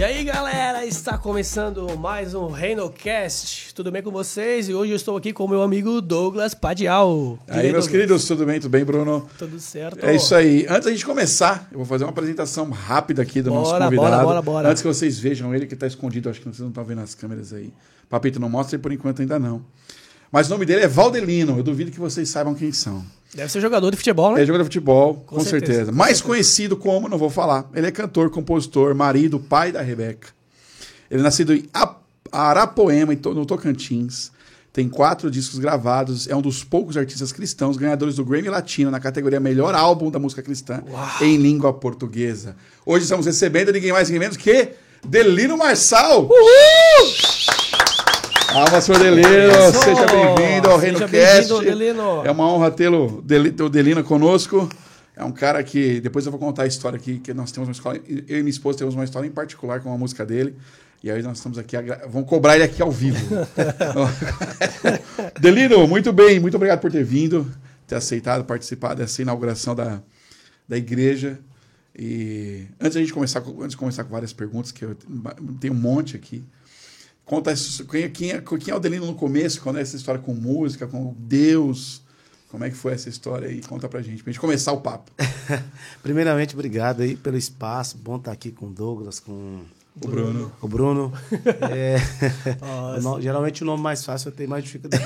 E aí, galera, está começando mais um ReinoCast. Tudo bem com vocês? E hoje eu estou aqui com o meu amigo Douglas Padial. E aí, meus queridos, tudo bem? Tudo bem, Bruno? Tudo certo. É isso aí. Antes da gente começar, eu vou fazer uma apresentação rápida aqui do Bora, nosso convidado. bora, bora, bora. Antes que vocês vejam ele que está escondido, acho que vocês não estão vendo as câmeras aí. Papito não mostra e por enquanto ainda não. Mas o nome dele é Valdelino. Eu duvido que vocês saibam quem são. Deve ser jogador de futebol, né? É jogador de futebol, com, Com certeza. certeza, Mais certeza. conhecido como, não vou falar, ele é cantor, compositor, marido, pai da Rebeca. Ele é nascido em Arapoema, no Tocantins. Tem quatro discos gravados. É um dos poucos artistas cristãos ganhadores do Grammy Latino na categoria Melhor Álbum da Música Cristã em língua portuguesa. Hoje estamos recebendo ninguém mais, ninguém menos que Delino Marçal. Palmas pro Delino. Seja bem-vindo ao Seja Reino Cast. Delino. É uma honra tê-lo, o Delino conosco. É um cara que, depois eu vou contar a história aqui, que nós temos uma escola, eu e minha esposa temos uma história em particular com a música dele. E aí nós estamos aqui, a vamos cobrar ele aqui ao vivo. Delino, muito bem, muito obrigado por ter vindo, ter aceitado participar dessa inauguração da, da igreja. E antes da gente começar, com- antes de começar com várias perguntas, que eu tenho um monte aqui. Conta isso, quem, é- quem, é, quem é o Delino no começo, quando é essa história com música, com Deus. Como é que foi essa história aí? Conta pra gente, pra gente começar o papo. Primeiramente, obrigado aí pelo espaço. Bom estar aqui com o Douglas, com O Bruno. o Bruno. É, o geralmente o nome mais fácil eu tenho mais dificuldade.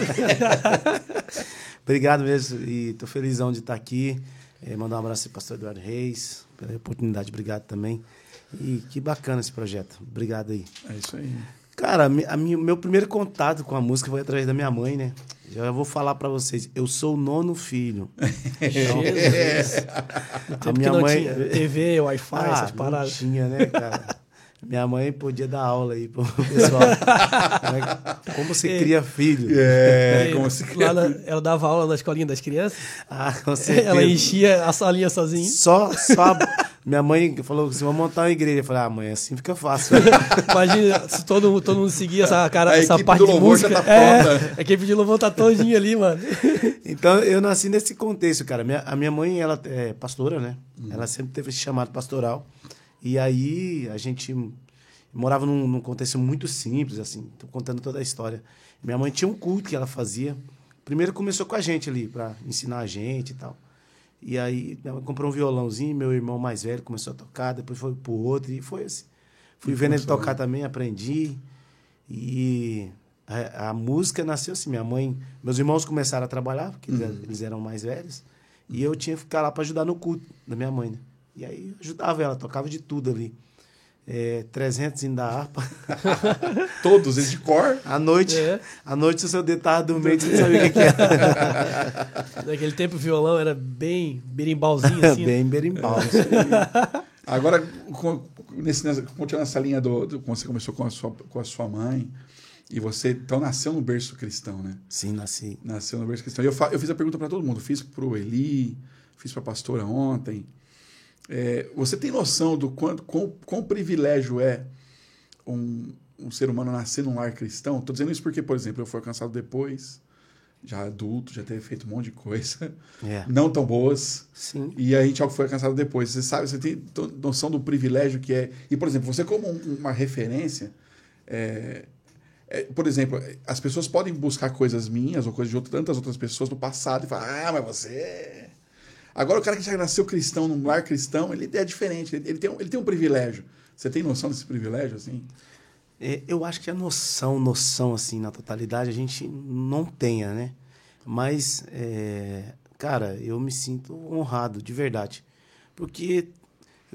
obrigado mesmo e tô felizão de estar aqui. É, mandar um abraço para o pastor Eduardo Reis pela oportunidade. Obrigado também. E que bacana esse projeto. Obrigado aí. É isso aí. Cara, a minha- meu primeiro contato com a música foi através da minha mãe, né? Já vou falar pra vocês, eu sou o nono filho. Então, a minha mãe tinha TV, Wi-Fi, ah, essas não paradas. tinha, né, cara? Minha mãe podia dar aula aí pro pessoal. Como é você cria filho? É, como se lá na- ela dava aula na escolinha das crianças. Ah, com certeza. Ela enchia a salinha sozinha. Só, só a- minha mãe falou assim, vamos montar uma igreja. Eu falei, ah, mãe, assim fica fácil. Imagina se todo, todo mundo seguia essa, cara, A essa equipe parte do de louvor já música. tá é, pronta. a equipe de louvor tá todinha ali, mano. Então, eu nasci nesse contexto, cara. Minha- a minha mãe, ela é pastora, né? Ela sempre teve esse chamado pastoral. E aí, a gente morava num, num contexto muito simples, assim. Tô contando toda a história. Minha mãe tinha um culto que ela fazia. Primeiro começou com a gente ali, para ensinar a gente e tal. E aí, minha mãe comprou um violãozinho, meu irmão mais velho começou a tocar, depois foi pro outro, e foi assim. Fui vendo ele tocar também, aprendi. E a, a música nasceu assim. Minha mãe, meus irmãos começaram a trabalhar, porque eles- eles eram mais velhos. E eu tinha que ficar lá para ajudar no culto da minha mãe. Né? E aí ajudava ela, tocava de tudo ali. É, 300 indo da harpa. Todos, eles de cor. À noite, É. à noite, se o seu tava dormindo, você não sabia o que, era. Naquele tempo o violão era bem berimbalzinho assim. né? Bem berimbau. Agora, com- nesse, nessa, continuando essa linha do, do- quando você começou com a, sua, com a sua mãe, e você então nasceu no berço cristão, né? Sim, nasci. Nasceu no berço cristão. E eu, fa- eu fiz a pergunta para todo mundo. Fiz pro Eli, fiz para a pastora ontem. É, você tem noção do quanto, quão, quão privilégio é um, um ser humano nascer num lar cristão? Estou dizendo isso porque, por exemplo, eu fui alcançado depois, já adulto, já ter feito um monte de coisa, É. não tão boas. Sim. E a gente é foi alcançado depois. Você sabe, você tem noção do privilégio que é. E, por exemplo, você como um- uma referência, é, é, por exemplo, as pessoas podem buscar coisas minhas ou coisas de outra- tantas outras pessoas do passado e falar, ah, mas você. Agora o cara que já nasceu cristão, num lar cristão, ele é diferente, ele, tem, um- ele tem um privilégio. Você tem noção desse privilégio, assim? É, eu acho que a noção, noção, assim, na totalidade, a gente não tenha, né? Mas, é, cara, eu me sinto honrado, de verdade. Porque,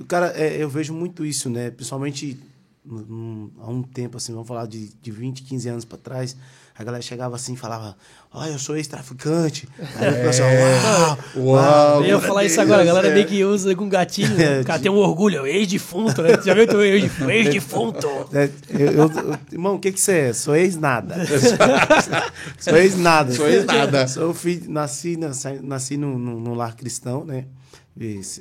cara, é, eu vejo muito isso, né? Principalmente num- há um tempo, assim, vamos falar de, de 20, 15 anos para trás, a galera chegava assim e falava, ó, eu sou ex-traficante. Aí eu ficava assim, uau, Uau! Eu ia falar isso agora, a galera meio que usa com gatilho. É, O cara tem um orgulho, ex-defunto, né? Você já viu ex- ex-defunto? É, eu, eu- eu- irmão, o que que você é? Sou ex-nada. Sou ex-nada. Sou ex-nada. Sou filho, nasci, nasci, nasci num, num, num lar cristão, né?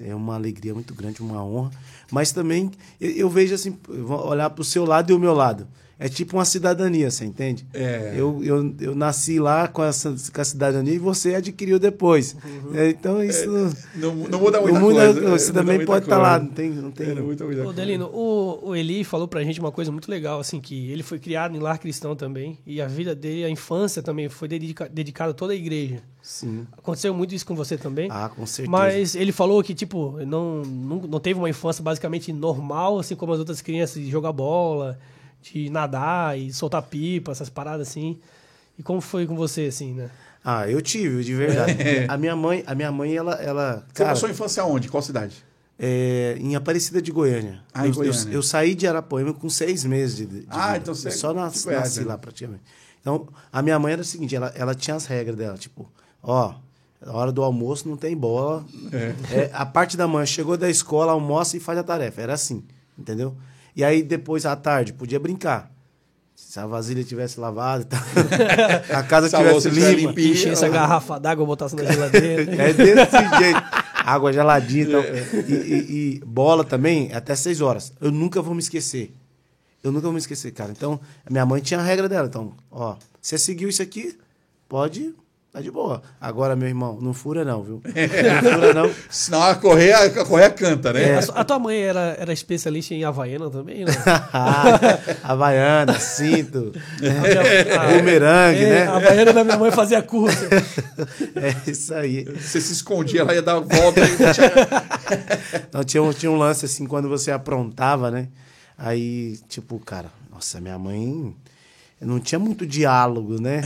É uma alegria muito grande, uma honra. Mas também eu, eu vejo assim, eu vou olhar para o seu lado e o meu lado. É tipo uma cidadania, você entende? É. Eu, eu, eu nasci lá com, essa, com a cidadania e você adquiriu depois. É, então isso. Não, não muda o muita mundo, coisa. você não muda também pode estar coisa. lá, não tem. Não tem É, não muda muita Ô. Delino, o, o Eli falou pra gente uma coisa muito legal, assim, que ele foi criado em lar cristão também, e a vida dele, a infância também, foi dedica, dedicada a toda a igreja. Sim. Aconteceu muito isso com você também? Ah, com certeza. Mas ele falou que, tipo, não, não, não teve uma infância basicamente normal, assim como as outras crianças, de jogar bola, de nadar e soltar pipa, essas paradas assim. E como foi com você, assim, né? Ah, eu tive, de verdade. A minha mãe, a minha mãe, ela. ela Você cara, passou a infância onde? Qual cidade? é, em Aparecida de Goiânia. Ah, em eu, Goiânia. Eu, eu saí de Arapoema com seis meses de, de Ah, vida. então você Eu só é nas- Goiás, nasci né? lá praticamente. Então, a minha mãe era o seguinte, ela, ela tinha as regras dela, tipo, ó, na hora do almoço não tem bola. É, a parte da manhã chegou da escola, almoça e faz a tarefa. Era assim, entendeu? E aí depois à tarde podia brincar. Se a vasilha tivesse lavada, e tal, a casa Se a tivesse limpa. Encher essa garrafa d'água, botasse na geladeira. É desse jeito. Água geladinha então. e, e- e bola também, até seis horas. Eu nunca vou me esquecer. Eu nunca vou me esquecer, cara. Então, a minha mãe tinha a regra dela. Então, ó, você seguiu isso aqui, pode, tá de boa. Agora, meu irmão, não fura não, viu? Não fura não. Senão a correia, a correia canta, né? A, su- a tua mãe era, era especialista em Havaiana também, né? Havaiana, cinto, A- bumerangue, É, né? A Havaiana da minha mãe fazia curso. É isso aí. Você se escondia lá, ia dar volta e tinha... Não, tinha, um, tinha um lance assim, quando você aprontava, né? Aí, tipo, cara, nossa, minha mãe não tinha muito diálogo, né?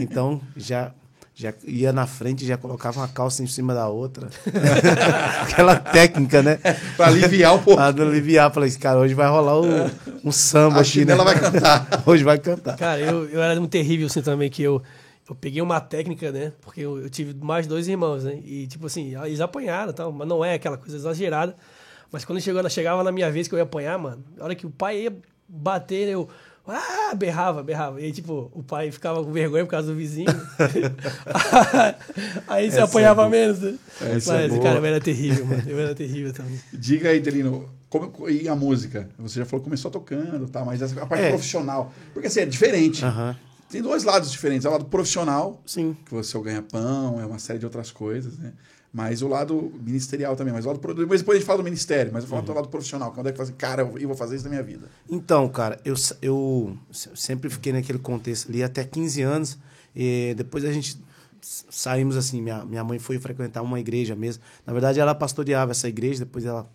Então, já, já ia na frente, já colocava uma calça em cima da outra. Aquela técnica, né? pra aliviar um pouco. Pra aliviar. Falei, cara, hoje vai rolar um, um samba A aqui, né? chinela vai cantar. Hoje vai cantar. Cara, eu, eu era muito terrível assim também, que eu, eu peguei uma técnica, né? Porque eu, eu tive mais dois irmãos, né? E, tipo assim, eles apanharam e tal, mas não é aquela coisa exagerada. Mas quando chegou, chegava na minha vez que eu ia apanhar, mano, a hora que o pai ia bater, eu. Ah, berrava, berrava. E aí, tipo, o pai ficava com vergonha por causa do vizinho. aí você Essa apanhava é menos, né? Essa Mas, é cara, eu era terrível, mano. Eu era terrível também. Diga aí, Delino, como, e a música? Você já falou que começou tocando, tá? mas essa- a parte É. profissional. Porque assim, é diferente. Tem dois lados diferentes. É o lado profissional, Sim. que você ganha pão, é uma série de outras coisas, né? Mas o lado ministerial também. Mas o lado, depois depois a gente fala do ministério, mas eu falo do lado profissional, que é que fala assim, cara, eu vou fazer isso na minha vida. Então, cara, eu, eu se- sempre fiquei naquele contexto ali até 15 anos. E depois a gente saímos assim, minha, minha mãe foi frequentar uma igreja mesmo. Na verdade, ela pastoreava essa igreja, depois ela.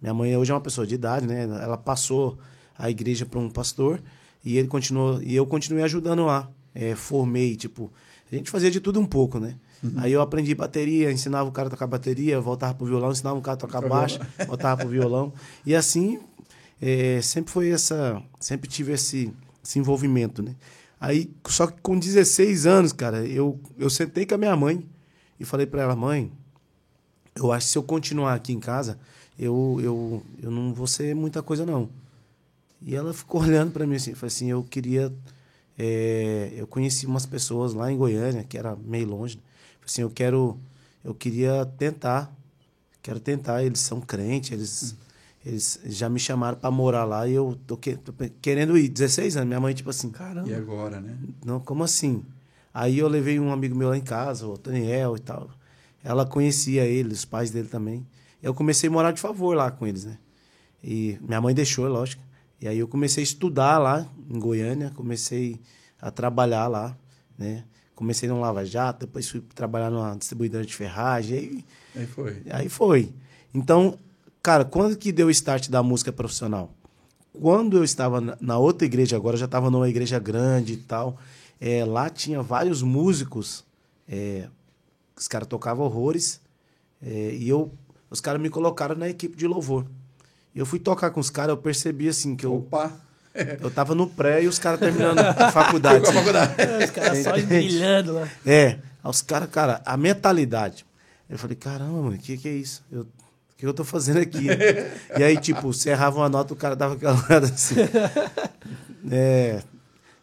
Minha mãe hoje é uma pessoa de idade, né? Ela passou a igreja para um pastor e ele continuou. E eu continuei ajudando lá. É, formei, tipo. A gente fazia de tudo um pouco, né? Aí eu aprendi bateria, ensinava o cara a tocar bateria, voltava pro violão, ensinava o cara a tocar baixo, voltava pro violão. E assim, é, sempre foi essa. Sempre tive esse, esse envolvimento, né? Aí, só que com 16 anos, cara, eu, eu sentei com a minha mãe e falei pra ela, mãe, eu acho que se eu continuar aqui em casa, eu, eu, eu não vou ser muita coisa, não. E ela ficou olhando pra mim assim, falou assim, eu queria. é, eu conheci umas pessoas lá em Goiânia, que era meio longe. né? Assim, eu quero. Eu queria tentar. Quero tentar. Eles são crentes, eles, eles já me chamaram pra morar lá e eu tô, que- tô querendo ir. 16 anos. Minha mãe, tipo assim, Caramba. E agora, né? não, como assim? Aí eu levei um amigo meu lá em casa, o Daniel e tal. Ela conhecia ele, os pais dele também. Eu comecei a morar de favor lá com eles, né? E minha mãe deixou, lógico. E aí eu comecei a estudar lá em Goiânia, comecei a trabalhar lá, né? Comecei no Lava Jato, depois fui trabalhar numa distribuidora de ferragem. Aí Aí foi. Aí foi. Então, cara, quando que deu o start da música profissional? Quando eu estava na- outra igreja, agora eu já estava numa igreja grande e tal, é, lá tinha vários músicos, é, os caras tocavam horrores, é, e eu, os caras me colocaram na equipe de louvor. Eu fui tocar com os caras, eu percebi assim que eu, Opa! eu tava no pré e os caras terminando a faculdade. Faculdade. Os caras só brilhando lá. É, os caras, cara, a mentalidade. Eu falei, caramba, mano, o que, que é isso? Eu, o que eu tô fazendo aqui? e aí, tipo, você errava uma nota, o cara dava aquela olhada assim. É,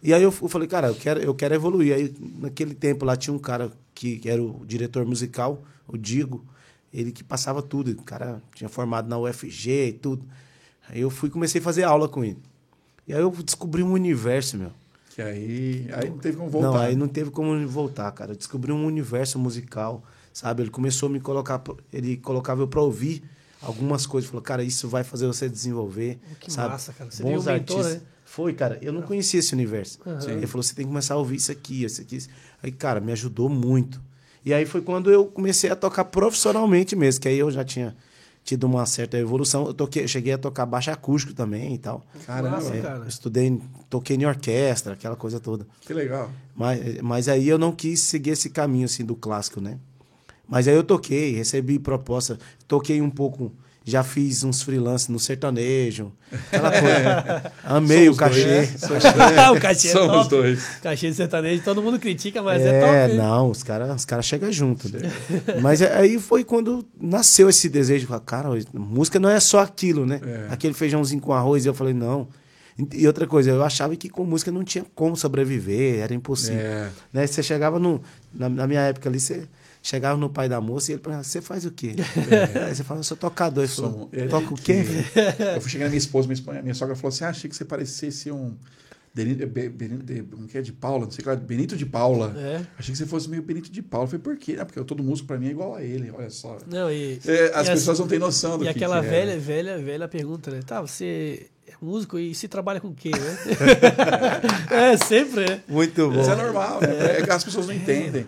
e aí eu, eu falei, cara, eu quero, eu quero evoluir. Aí, naquele tempo lá, tinha um cara que, que era o diretor musical, o Digo, ele que passava tudo. O cara tinha formado na UFG e tudo. Aí eu fui comecei a fazer aula com ele. E aí eu descobri um universo, meu. Que aí, aí não teve como voltar. Não, aí não teve como voltar, cara. Eu descobri um universo musical, sabe? Ele começou a me colocar, ele colocava eu pra ouvir algumas coisas. Falou, cara, isso vai fazer você desenvolver, Que sabe? massa, cara. Você Bons o mentor, artistas. né? Foi, cara. Eu não conhecia esse universo. Aham. Ele falou, você tem que começar a ouvir isso aqui, isso aqui. isso. Aí, cara, me ajudou muito. E aí foi quando eu comecei a tocar profissionalmente mesmo, que aí eu já tinha tido uma certa evolução. Eu toquei, cheguei a tocar baixo acústico também e tal. Caramba, É, cara. estudei, toquei em orquestra, aquela coisa toda. que legal. Mas, mas aí eu não quis seguir esse caminho assim do clássico, né? Mas aí eu toquei, recebi proposta, toquei um pouco, já fiz uns freelance no sertanejo, aquela coisa. Amei o Somos dois, cachê. né? Somos dois. o cachê é Somos top. dois. Cachê de sertanejo, todo mundo critica, mas é, É, top. hein? não, os caras os cara chegam junto. né? Mas é- aí foi quando nasceu esse desejo de falar, cara, música não é só aquilo, né? É. Aquele feijãozinho com arroz. E eu falei, não. E outra coisa, eu achava que com música não tinha como sobreviver, era impossível. É. Né? Você chegava no. Na, na minha época ali, você chegava no pai da moça e ele perguntava, você faz o quê? Aí você fala, eu sou tocador. Ele falou, é, toca o quê? filho?" Eu fui chegar na minha esposa, minha, esposa- minha sogra falou assim: ah, achei que você parecesse um. Benito, Be- Benito de, como que é? De Paula, não sei o que lá, Benito de Paula. É. Achei que você fosse meio Benito de Paula. Eu falei, por quê? Ah, porque eu, todo músico pra mim é igual a ele, olha só. Não, e, É, as e pessoas não têm noção do E que aquela que é. velha, velha, velha pergunta, né? Tá, você é músico e se trabalha com o quê, né? é, sempre, né? Muito bom. Isso é normal, né? É que as pessoas não entendem.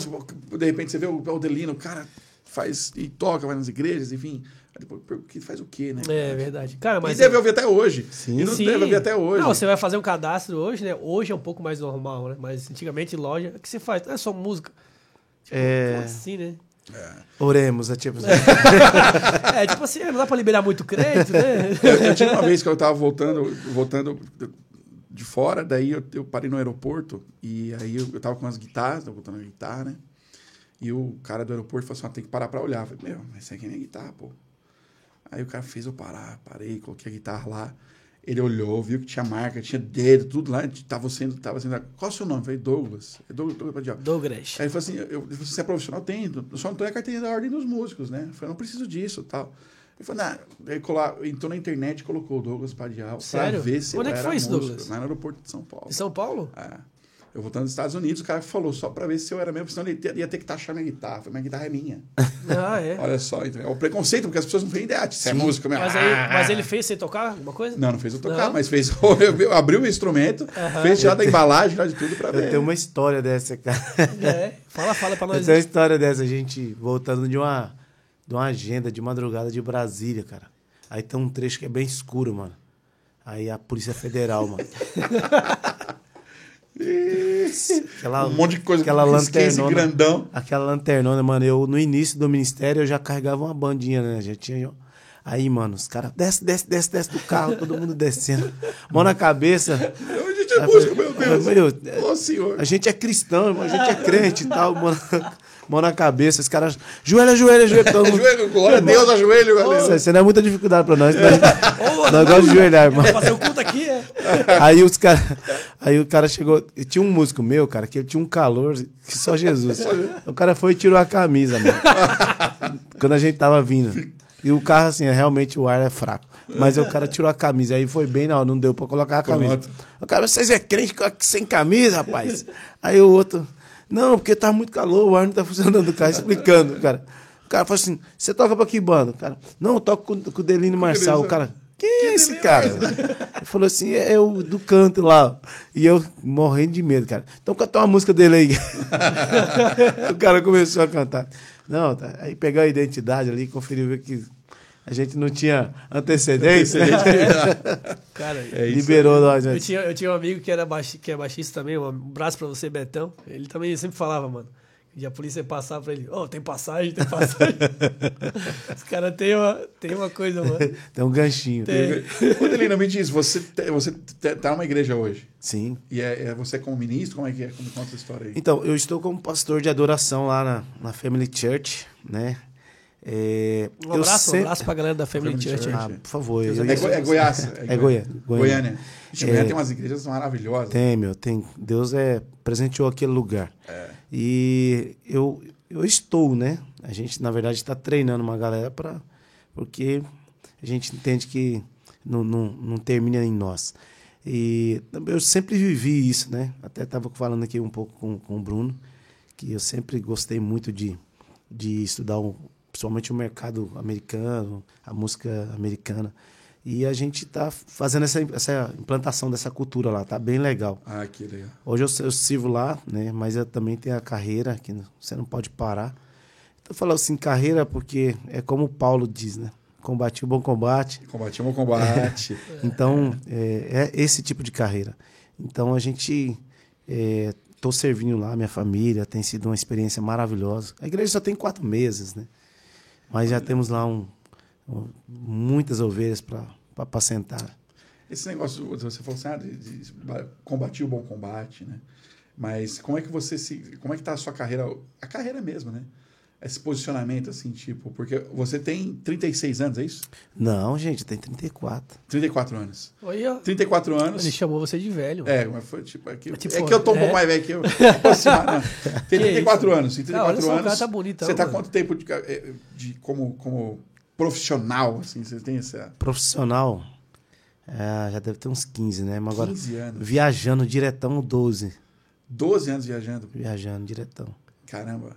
Se- de repente você vê o o Delino, o cara faz e toca, vai nas igrejas, enfim. Aí depois, faz o quê, né? É verdade. Cara, mas. e deve ouvir até hoje. Sim. e não Sim. deve ouvir até hoje. Não, você vai fazer um cadastro hoje, né? Hoje é um pouco mais normal, né? Mas antigamente em loja, o que você faz? Não é só música. Tipo, É. como assim, né? Oremos, é tipo assim. É, tipo assim, não dá pra liberar muito crédito, né? Eu, eu tinha uma vez que eu tava voltando, voltando de fora, daí eu, eu parei no aeroporto e aí eu, eu tava com umas guitarras, tava botando a guitarra, né? E o cara do aeroporto falou assim: ah, tem que parar pra olhar. Eu falei, meu, mas isso aqui é minha guitarra, pô. Aí o cara fez eu parar, parei, coloquei a guitarra lá. Ele olhou, viu que tinha marca, tinha dedo, tudo lá. Tava sendo, tava sendo. Qual é o seu nome? Eu falei, Douglas. É Douglas, Douglas Padial. Douglas. Aí ele falou assim: eu, eu, você é profissional? Tem, só não tenho a carteirinha da ordem dos músicos, né? Eu falei, não preciso disso tal. Ele falou, não, ele colar, entrou na internet e colocou o Douglas Padial Sério? pra ver se Onde eu é que era foi isso, músico, Douglas? Lá no aeroporto de São Paulo. Em São Paulo? É. Eu voltando dos Estados Unidos, o cara falou só pra ver se eu era mesmo, senão ele ia- ia ter que taxar minha guitarra. Eu falei, minha guitarra é minha. Ah, é. Olha só, então, é o preconceito, porque as pessoas não têm ideia. Você é músico mesmo. Mas, aí, mas ele fez você tocar alguma coisa? Não, não fez eu tocar, Não? mas fez. Eu abriu o instrumento, fez tirar da embalagem, lá de tudo pra Eu ver. tenho uma história dessa, cara. É. Fala, fala pra Eu nós. tenho uma história dessa, a gente voltando de uma, de uma agenda de madrugada de Brasília, cara. Aí tem um trecho que é bem escuro, mano. Aí a Polícia Federal, mano. Aquela, Um monte de coisa aquela lanternona. grandão. Aquela lanternona, mano. Eu, no início do ministério, eu já carregava uma bandinha, né? Já tinha. Aí, mano, os caras, desce, desce, desce, desce do carro, todo mundo descendo. Mão na cabeça. A gente é músico, meu Deus. meu, senhor. A gente é cristão, irmão, a gente é crente e tal. Na, mão na cabeça, os caras. Joelho, joelho, joelho. Todo mundo. Ajoelho, glória a Deus, ajoelho, galera. Isso, isso não é muita dificuldade pra nós. Nós, nós gostamos de joelhar, irmão. Fazer o culto aqui, é. Aí os cara, aí o cara chegou, e tinha um músico meu, cara, que ele tinha um calor que só Jesus. O cara foi e tirou a camisa, mano. Quando a gente tava vindo. E o carro assim, é, realmente o ar é fraco. Mas o cara tirou a camisa, aí foi bem, não, não deu pra colocar a camisa. Pronto. O cara, vocês é crente sem camisa, rapaz? Aí o outro, não, porque tá muito calor, o ar não tá funcionando, o cara explicando, cara. O cara falou assim, você toca pra que banda? Cara, não, eu toco com, com o Delino Marçal. O cara, que é esse cara? Ele falou assim, é o do canto lá. E eu morrendo de medo, cara. Então canta uma música dele aí. o cara começou a cantar. Não, tá. aí pegou a identidade ali, conferiu viu que a gente não tinha antecedência. Cara, É isso liberou nós. eu né? tinha, eu tinha um amigo que era baixi, que é baixista também, um abraço pra você, Betão. Ele também sempre falava, mano. E a polícia passava pra ele, ô, tem passagem, tem passagem. Os caras têm uma, tem uma coisa, mano. Tem um ganchinho. Tem. Ô, Delina, me diz, você, te- você te- tá numa igreja hoje. Sim. E é, é você como ministro? Como é que é? Como conta essa história aí? Então, eu estou como pastor de adoração lá na, na Family Church, né? É, Um eu abraço, um sempre- abraço pra galera da Family Family Church. Ah, por favor. É, eu- Goi- é Goiás. É Goiânia. Goiânia. Ixi, É. Goiânia tem umas igrejas maravilhosas. Tem, meu, tem. Deus é presenteou aquele lugar. E eu, eu estou, né? A gente, na verdade, está treinando uma galera para. Porque a gente entende que não, não, não termina em nós. E eu sempre vivi isso, né? Até estava falando aqui um pouco com, com o Bruno, que eu sempre gostei muito de, de estudar, um, principalmente o mercado americano, a música americana. E a gente está fazendo essa, essa implantação dessa cultura lá, tá bem legal. Ah, que legal. Hoje eu, eu sirvo lá, né? Mas eu também tenho a carreira, que você não pode parar. Então, falando assim, carreira, porque é como o Paulo diz, né? Combati o bom combate. Combati o bom combate. Então, é, é, esse tipo de carreira. Então, a gente. É, servindo lá, minha família, tem sido uma experiência maravilhosa. A igreja só tem quatro meses, né? Mas já temos lá um, muitas ovelhas para apacentar. Esse negócio, você falou assim, ah, de, de, combati o bom combate, né? Mas como é que você se. Como é que tá a sua carreira? A carreira mesmo, né? Esse posicionamento, assim, tipo, porque você tem 36 anos, é isso? Não, gente, tem 34. 34 anos. Olha. 34 anos. Ele chamou você de velho. É, mas foi tipo. É que, é, tipo, é que eu tô um é. pouco mais velho que eu. Tem 34 que anos. Em 34 não, anos. Só, tá bonitão, você tá mano. quanto tempo de, é, de, como, como profissional, assim? Você tem essa. Profissional? É, já deve ter uns 15, né? Mas 15 agora, anos. Viajando diretão, 12. 12 anos viajando? Viajando diretão. Caramba.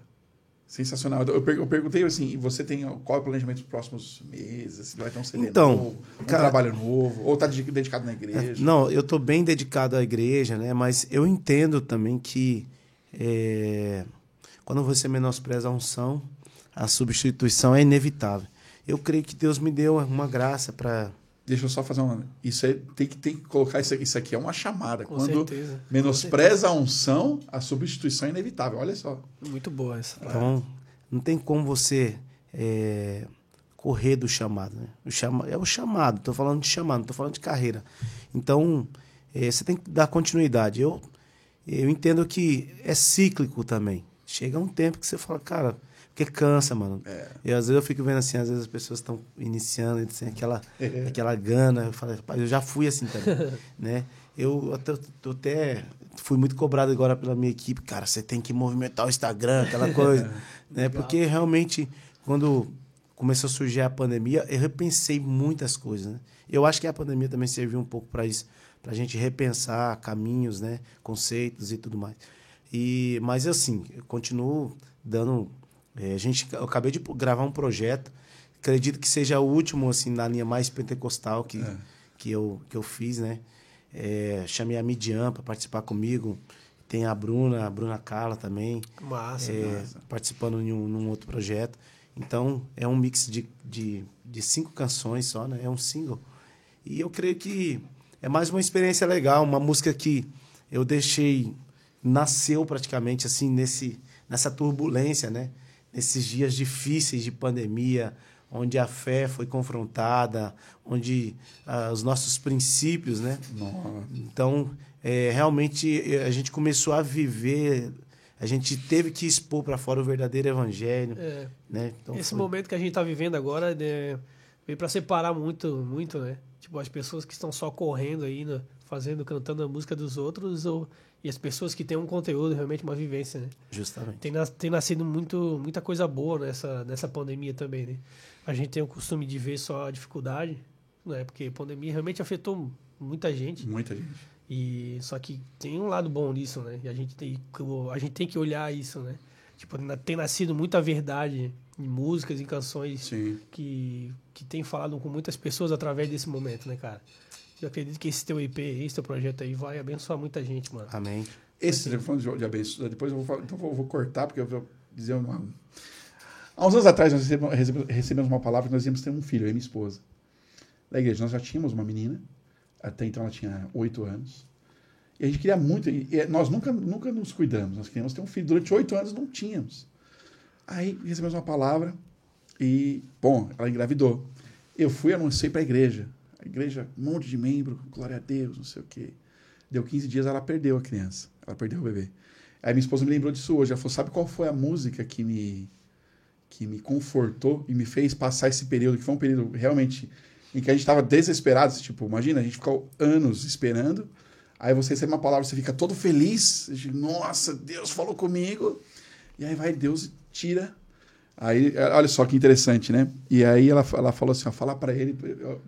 Sensacional. Eu, eu perguntei assim, você tem qual é o planejamento dos próximos meses? Vai ter um CD então, novo, um cara, trabalho novo, ou está dedicado na igreja? Não, eu estou bem dedicado à igreja, né? Mas eu entendo também que é, quando você menospreza a unção, a substituição é inevitável. Eu creio que Deus me deu uma graça para Deixa eu só fazer uma. Isso é, tem, que, tem que colocar isso aqui. Isso aqui é uma chamada. Com Quando certeza. menospreza certeza. a unção, a substituição é inevitável. Olha só. Muito boa essa. Então, não tem como você é, correr do chamado. Né? O chama, é o chamado. Estou falando de chamado, não estou falando de carreira. Então, é, você tem que dar continuidade. Eu, eu entendo que é cíclico também. Chega um tempo que você fala, cara, porque cansa, mano. É. E às vezes eu fico vendo assim, às vezes as pessoas estão iniciando, assim, aquela, é. aquela gana. Eu falo, rapaz, eu já fui assim também. né? Eu até, eu até fui muito cobrado agora pela minha equipe. Cara, você tem que movimentar o Instagram, aquela coisa. né? Porque realmente, quando começou a surgir a pandemia, eu repensei muitas coisas. Né? Eu acho que a pandemia também serviu um pouco para isso, para a gente repensar caminhos, né? conceitos e tudo mais. E, mas assim, eu continuo dando a gente, eu acabei de gravar um projeto, acredito que seja o último, assim, na linha mais pentecostal que, é. que, eu, que eu fiz, né? É, chamei a Midian para participar comigo. Tem a Bruna, a Bruna Carla também. Massa, é, massa. Participando em um, num outro projeto. Então, é um mix de, de, de cinco canções só, né? É um single. E eu creio que é mais uma experiência legal, uma música que eu deixei... Nasceu praticamente, assim, nesse, nessa turbulência, né? Nesses dias difíceis de pandemia, onde a fé foi confrontada, onde ah, os nossos princípios, né? Nossa. Então, é, realmente a gente começou a viver, a gente teve que expor para fora o verdadeiro evangelho, É. né? Então, Esse foi- momento que a gente está vivendo agora né, veio para separar muito, muito, né? Tipo, as pessoas que estão só correndo aí, né, fazendo, cantando a música dos outros, ou, e as pessoas que têm um conteúdo, realmente uma vivência, né? Justamente. Tem, nas- tem nascido muito, muita coisa boa nessa, nessa pandemia também, né? A gente tem o costume de ver só a dificuldade, né? Porque a pandemia realmente afetou muita gente. Muita gente. E só que tem um lado bom nisso, né? E a gente tem, a gente tem que olhar isso, né? Tipo, tem nascido muita verdade em músicas, em canções Sim. que, que tem falado com muitas pessoas através desse momento, né, cara? Eu acredito que esse teu IP, esse teu projeto aí vai abençoar muita gente, mano. Amém. Esse telefone de, de abençoa, depois eu vou, falar- então vou, vou cortar, porque eu vou dizer uma. Há uns anos atrás, nós recebemos, uma palavra que nós íamos ter um filho, eu e minha esposa. Da igreja, nós já tínhamos uma menina, até então ela tinha oito anos. E a gente queria muito, nós nunca, nunca nos cuidamos, nós queríamos ter um filho. Durante oito anos não tínhamos. Aí recebemos uma palavra e, bom, ela engravidou. Eu fui e anunciei para a igreja. Igreja, um monte de membro, glória a Deus, não sei o quê. Deu 15 dias, ela perdeu a criança. Ela perdeu o bebê. Aí minha esposa me lembrou disso hoje. Ela falou: sabe qual foi a música que me, que me confortou e me fez passar esse período, que foi um período realmente em que a gente estava desesperado. Tipo, imagina, a gente ficou anos esperando. Aí você recebe uma palavra, você fica todo feliz. Nossa, Deus falou comigo. E aí vai Deus e tira. Aí, olha só que interessante, né? E aí ela, ela falou assim: ó, fala para ele,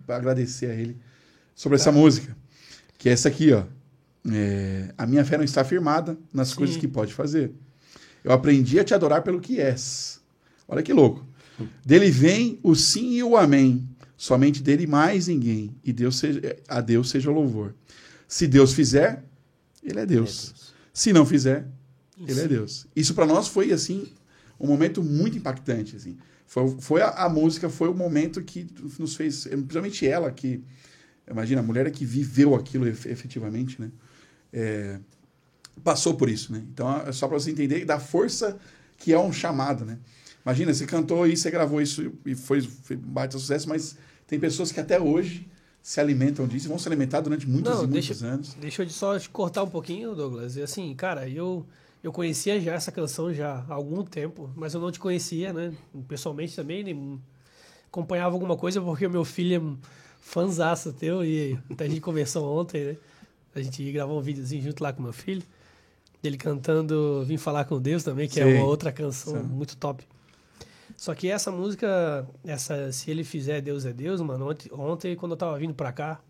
para agradecer a ele sobre essa música. Que é essa aqui, ó. É, a minha fé não está firmada nas Sim. coisas que pode fazer. Eu aprendi a te adorar pelo que és. Olha que louco. Dele vem o sim e o amém. Somente dele mais ninguém. E Deus seja, a Deus seja o louvor. Se Deus fizer, ele é Deus. Se não fizer, ele é Deus. Isso para nós foi assim um momento muito impactante. Assim. Foi, foi a, a música, foi o momento que nos fez, principalmente ela que imagina a mulher que viveu aquilo ef- efetivamente, né? É, passou por isso, né? Então é só para você entender da força que é um chamado, né? Imagina, você cantou isso, você gravou isso e foi, foi um baita sucesso, mas tem pessoas que até hoje se alimentam disso e vão se alimentar durante muitos Não, e deixa- muitos anos. Deixa eu só te cortar um pouquinho, Douglas. E assim, cara, eu, eu conhecia já essa canção já há algum tempo, mas eu não te conhecia, né? Pessoalmente também, nem acompanhava alguma coisa porque o meu filho é fãzaço teu e até a gente conversou ontem, né? A gente gravou um videozinho junto lá com meu filho, dele cantando Vim Falar com Deus também, que é Sim. uma outra canção Sim. muito top. Só que essa música, essa Se Ele Fizer, Deus é Deus, mano, ontem, ontem quando eu tava vindo pra cá,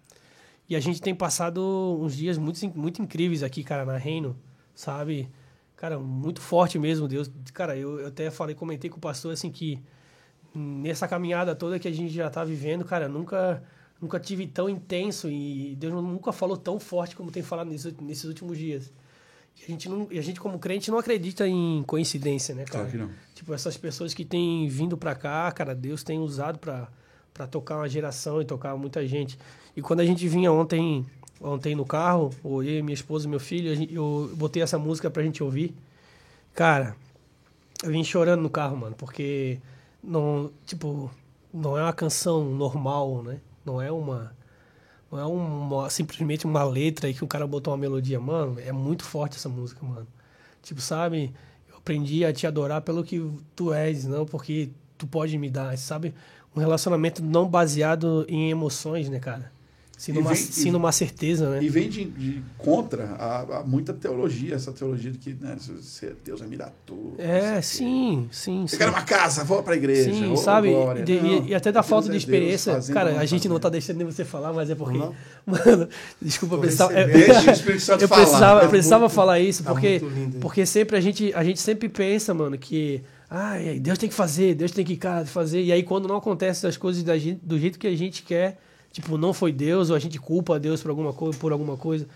e a gente tem passado uns dias muito, muito incríveis aqui, cara, na Reino, sabe? Cara, muito forte mesmo, Deus. Cara, eu, eu até falei, comentei com o pastor, assim, que nessa caminhada toda que a gente já tá vivendo, cara, nunca, nunca tive tão intenso e Deus nunca falou tão forte como tem falado nesses, nesses últimos dias. E a gente, não, a gente, como crente, não acredita em coincidência, né, cara? Claro que não. Tipo, essas pessoas que têm vindo pra cá, cara, Deus tem usado pra pra tocar uma geração e tocar muita gente. E quando a gente vinha ontem, ontem no carro, ou eu, minha esposa e meu filho, eu botei essa música pra gente ouvir. Cara, eu vim chorando no carro, mano, porque não, tipo, não é uma canção normal, né? Não é uma não é uma, simplesmente uma letra aí que o cara botou uma melodia, mano, é muito forte essa música, mano. Tipo, sabe? Eu aprendi a te adorar pelo que tu és, não porque tu pode me dar, sabe? Um relacionamento não baseado em emoções, né, cara? E numa, vem- sim e- numa certeza, né? E vem de, de contra a, a muita teologia, essa teologia de que né, Deus vai me dar tudo. não sei o É, sim, sim, Eu sim. quero uma casa, vou pra igreja. Sim, sabe? glória. E, de- Não, e até da Deus falta é de Deus experiência. fazendo cara, uma a gente não fazenda. tá deixando nem você falar, mas é porque. Não? Mano, desculpa, eu Espírito Santo eu precisava, Tá eu precisava muito- falar isso, tá porque, muito lindo, porque sempre a gente, a gente sempre pensa, mano, que ai, Deus tem que fazer, Deus tem que cara, fazer. E aí quando não acontece as coisas da gente- do jeito que a gente quer, tipo, não foi Deus, ou a gente culpa a Deus por alguma coisa, por alguma coisa.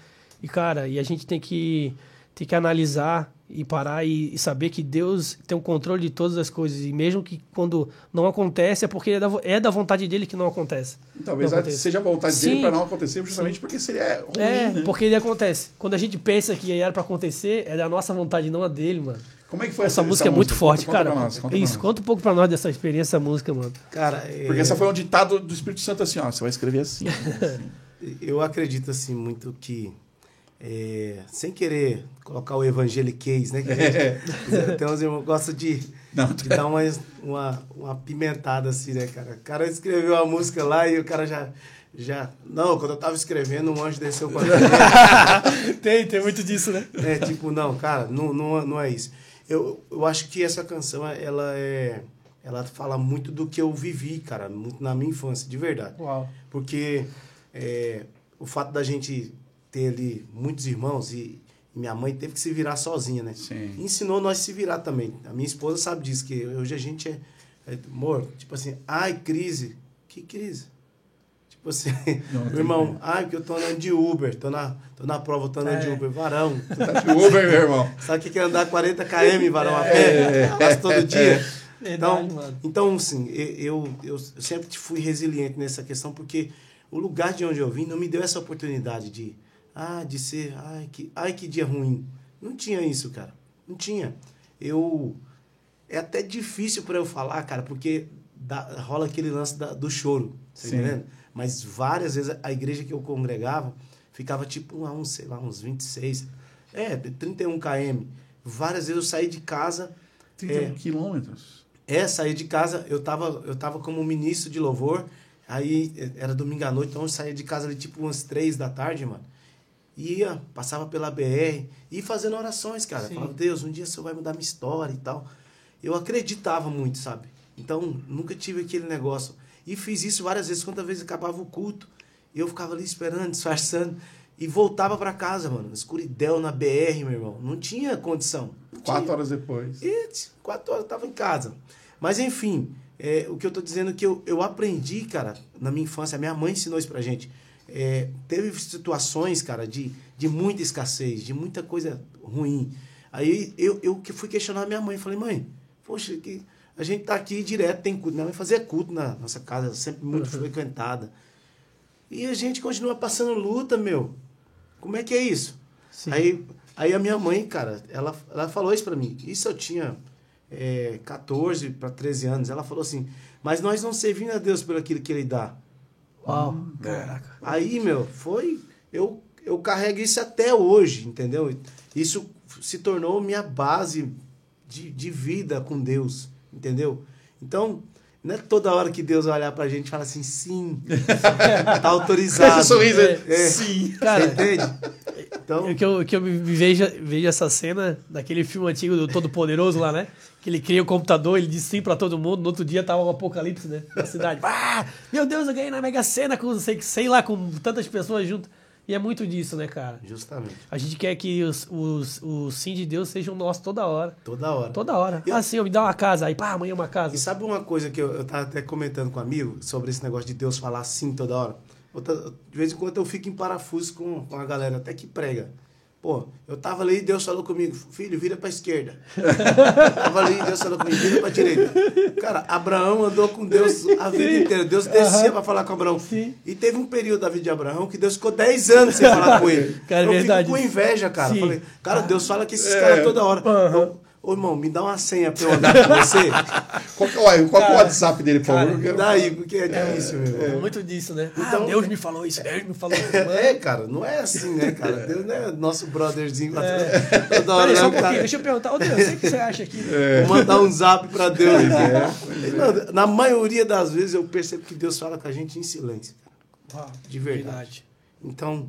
E cara, e a gente tem que tem que analisar e parar e, e saber que Deus tem o controle de todas as coisas. E mesmo que quando não acontece, é porque é da, é da vontade dele que não acontece. Talvez Não seja a vontade dele Sim. para não acontecer, justamente porque seria ruim, É, né? porque ele acontece. Quando a gente pensa que era pra acontecer, é da nossa vontade, não a dele, mano. Como é que foi Essa, música é muito forte, Conta- conta cara. pra nós, conta pra Isso, nós. conta um pouco pra nós dessa experiência, essa música, mano. Cara, é, Porque essa foi um ditado do Espírito Santo assim, ó, você vai escrever assim. eu acredito assim muito que é, sem querer colocar o evangeliquez, né? Que a gente- Tem uns irmãos que gostam de, Não, de dar uma, uma, uma pimentada assim, né, cara? O cara escreveu a música lá e o cara já. já não, quando eu tava escrevendo, um anjo desceu com a tem, tem muito disso, né? É, tipo, não, cara, não, não, não é isso. Eu, eu acho que essa canção, ela é. Ela fala muito do que eu vivi, cara, muito na minha infância, de verdade. Uau. Porque é, o fato da gente ter ali muitos irmãos e, e minha mãe teve que se virar sozinha, né? Sim. Ensinou nós a se virar também. A minha esposa sabe disso, que hoje a gente é, é amor, tipo assim, ai, crise. Que crise? Assim, Não, tem irmão, ai, porque eu tô andando de Uber, tô na, tô na prova, tô andando de É. Uber, varão. Tá de Uber, meu irmão. Sabe o que é andar 40 km, varão, a pé? Quase todo dia. Verdade, Então, mano. então assim, e- eu, eu sempre fui resiliente nessa questão, porque o lugar de onde eu vim não me deu essa oportunidade de, ah, de ser, ai, que, ai, que dia ruim. Não tinha isso, cara. Não tinha. Eu. É até difícil para eu falar, cara, porque dá- rola aquele lance da- do choro, tá Sim. entendendo? Mas várias vezes a igreja que eu congregava ficava tipo a uns, sei lá, uns 26, é, 31 km. Várias vezes eu saí de casa. 31 é, quilômetros. é, saí de casa, eu tava, eu tava como ministro de louvor, aí eh, era domingo à noite, então eu saía de casa ali tipo umas três da tarde, mano. Ia, passava pela BR, ia fazendo orações, cara. Sim. Falava, Deus, um dia o Senhor vai mudar minha história e tal. Eu acreditava muito, sabe? Então, nunca tive aquele negócio. E fiz isso várias vezes, quantas vezes acabava o culto, eu ficava ali esperando, disfarçando. e voltava pra casa, mano. Escuridão na BR, meu irmão. Não tinha condição. Não Quatro tinha. horas depois. E quatro horas eu tava em casa. Mas enfim, é, o que eu tô dizendo é que eu, eu aprendi, cara, na minha infância, minha mãe ensinou isso pra gente. É, teve situações, cara, de, de muita escassez, de muita coisa ruim. Aí eu, eu fui questionar a minha mãe. Falei, mãe, poxa, que a gente tá aqui direto, tem culto. Minha mãe fazia culto na nossa casa, sempre muito frequentada. E a gente continua passando luta, meu. Como é que é isso? Sim. Aí, aí a minha mãe, cara, ela, ela falou isso pra mim. Isso eu tinha é, 14 para 13 anos. Ela falou assim: Mas nós não servimos a Deus por aquilo que Ele dá. Uau, Hum, caraca. Aí, meu, foi. Eu, eu carrego isso até hoje, entendeu? Isso se tornou minha base de, de vida com Deus, entendeu? Então, não é toda hora que Deus vai olhar pra gente e fala assim, sim, tá autorizado. Esse sorriso É. é. Sim. Cara, Você entende? Então, É que eu, que eu me vejo, vejo essa cena daquele filme antigo do Todo Poderoso lá, né? Que ele cria o computador, ele diz sim pra todo mundo. No outro dia tava um apocalipse, né? Na cidade. Ah, meu Deus, eu ganhei na Mega Sena com, sei, sei lá, com tantas pessoas junto. E é muito disso, né, cara? justamente, A gente quer que os, os, o sim de Deus seja o nosso toda hora. toda hora. Toda hora. Eu- Ah, sim, eu me dá uma casa. Aí, pá, amanhã uma casa. E sabe uma coisa que eu, eu tava até comentando com um amigo sobre esse negócio de Deus falar sim toda hora? De vez em quando eu fico em parafuso com, com a galera, até que prega. Pô, eu tava ali e Deus falou comigo, filho, vira pra esquerda. tava ali e Deus falou comigo, vira pra direita. Cara, Abraão andou com Deus a vida inteira. Deus descia pra falar com Abraão. Sim. E teve um período da vida de Abraão que Deus ficou 10 anos sem falar com ele. Cara, é eu verdade. fico com inveja, cara. Sim. Falei, cara, Deus fala que esses É. caras toda hora. Eu- Ô, irmão, me dá uma senha pra eu andar com você. Qual, olha, qual que é o WhatsApp dele, por favor? Cara, Me dá aí, porque é difícil, meu irmão. É muito disso, né? Então- ah, Deus me falou isso, Deus me falou isso. É, cara, não é assim, né, cara? Deus não é nosso brotherzinho lá toda hora, Peraí, não, um cara. deixa eu perguntar. Ô, Deus, o que você acha aqui? Vou mandar um zap pra Deus. Não, na maioria das vezes eu percebo que Deus fala com a gente em silêncio. Ah, De verdade. Então,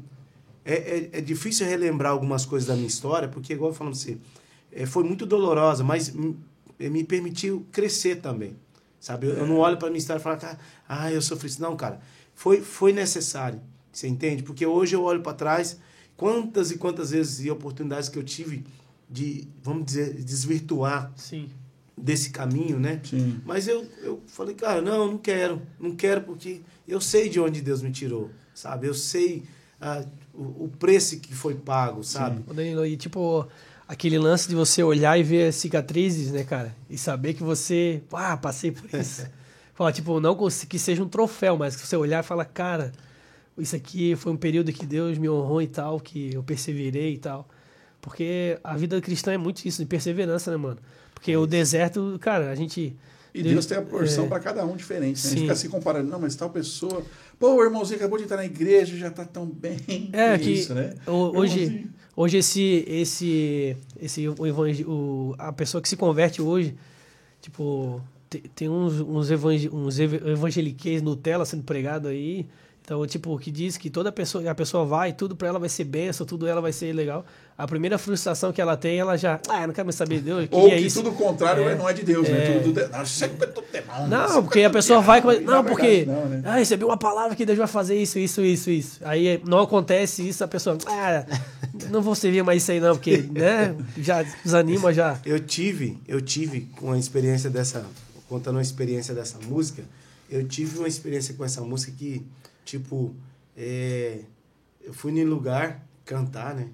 é, é, é difícil relembrar algumas coisas da minha história, porque, igual eu falo pra você, é, foi muito dolorosa, mas me, me permitiu crescer também. Sabe? Eu, eu não olho pra minha história e falo, "Cara, ah, eu sofri isso. Não, cara, foi, foi necessário. Você entende? Porque hoje eu olho para trás, quantas e quantas vezes e oportunidades que eu tive de, vamos dizer, desvirtuar Sim. desse caminho, né? Sim. Mas eu, eu falei, cara, não, não quero. Não quero porque eu sei de onde Deus me tirou, sabe? Eu sei ah, o, o preço que foi pago, sabe? Danilo, e tipo, aquele lance de você olhar e ver as cicatrizes, né, cara? E saber que você, ah, passei por isso. Fala, tipo, não que seja um troféu, mas que você olhar e fala, cara, isso aqui foi um período que Deus me honrou e tal, que eu perseverei e tal. Porque a vida cristã é muito isso, de perseverança, né, mano? Porque o deserto, cara, a gente. E Deus tem a porção é, para cada um diferente. Né? A gente fica se comparando. Não, mas tal pessoa. Pô, o irmãozinho acabou de entrar na igreja, já tá tão bem. É, Que que isso, né? ho- hoje, hoje esse, esse, esse o o, a pessoa que se converte hoje, tipo, te- tem uns, uns, evangel, uns ev- evangeliquez Nutella sendo pregado aí. Então, tipo, que diz que toda pessoa, a pessoa vai, tudo pra ela vai ser benção, tudo ela vai ser legal. A primeira frustração que ela tem, ela já, ah, eu não quero mais saber de Deus, que Ou é que isso. tudo contrário É. não é de Deus, né? É. Tudo do de... Não, isso é tudo demônio. Não, isso porque é a tudo pessoa vai. Não, na porque. verdade, não, né? Ah, recebi uma palavra que Deus vai fazer isso, isso, isso, isso. Aí não acontece isso, a pessoa. Ah, não vou servir mais isso aí, não, porque, né? Já desanima, já. Eu tive, eu tive com a experiência dessa, contando uma experiência dessa música, eu tive uma experiência com essa música que, tipo, é, eu fui num lugar cantar, né?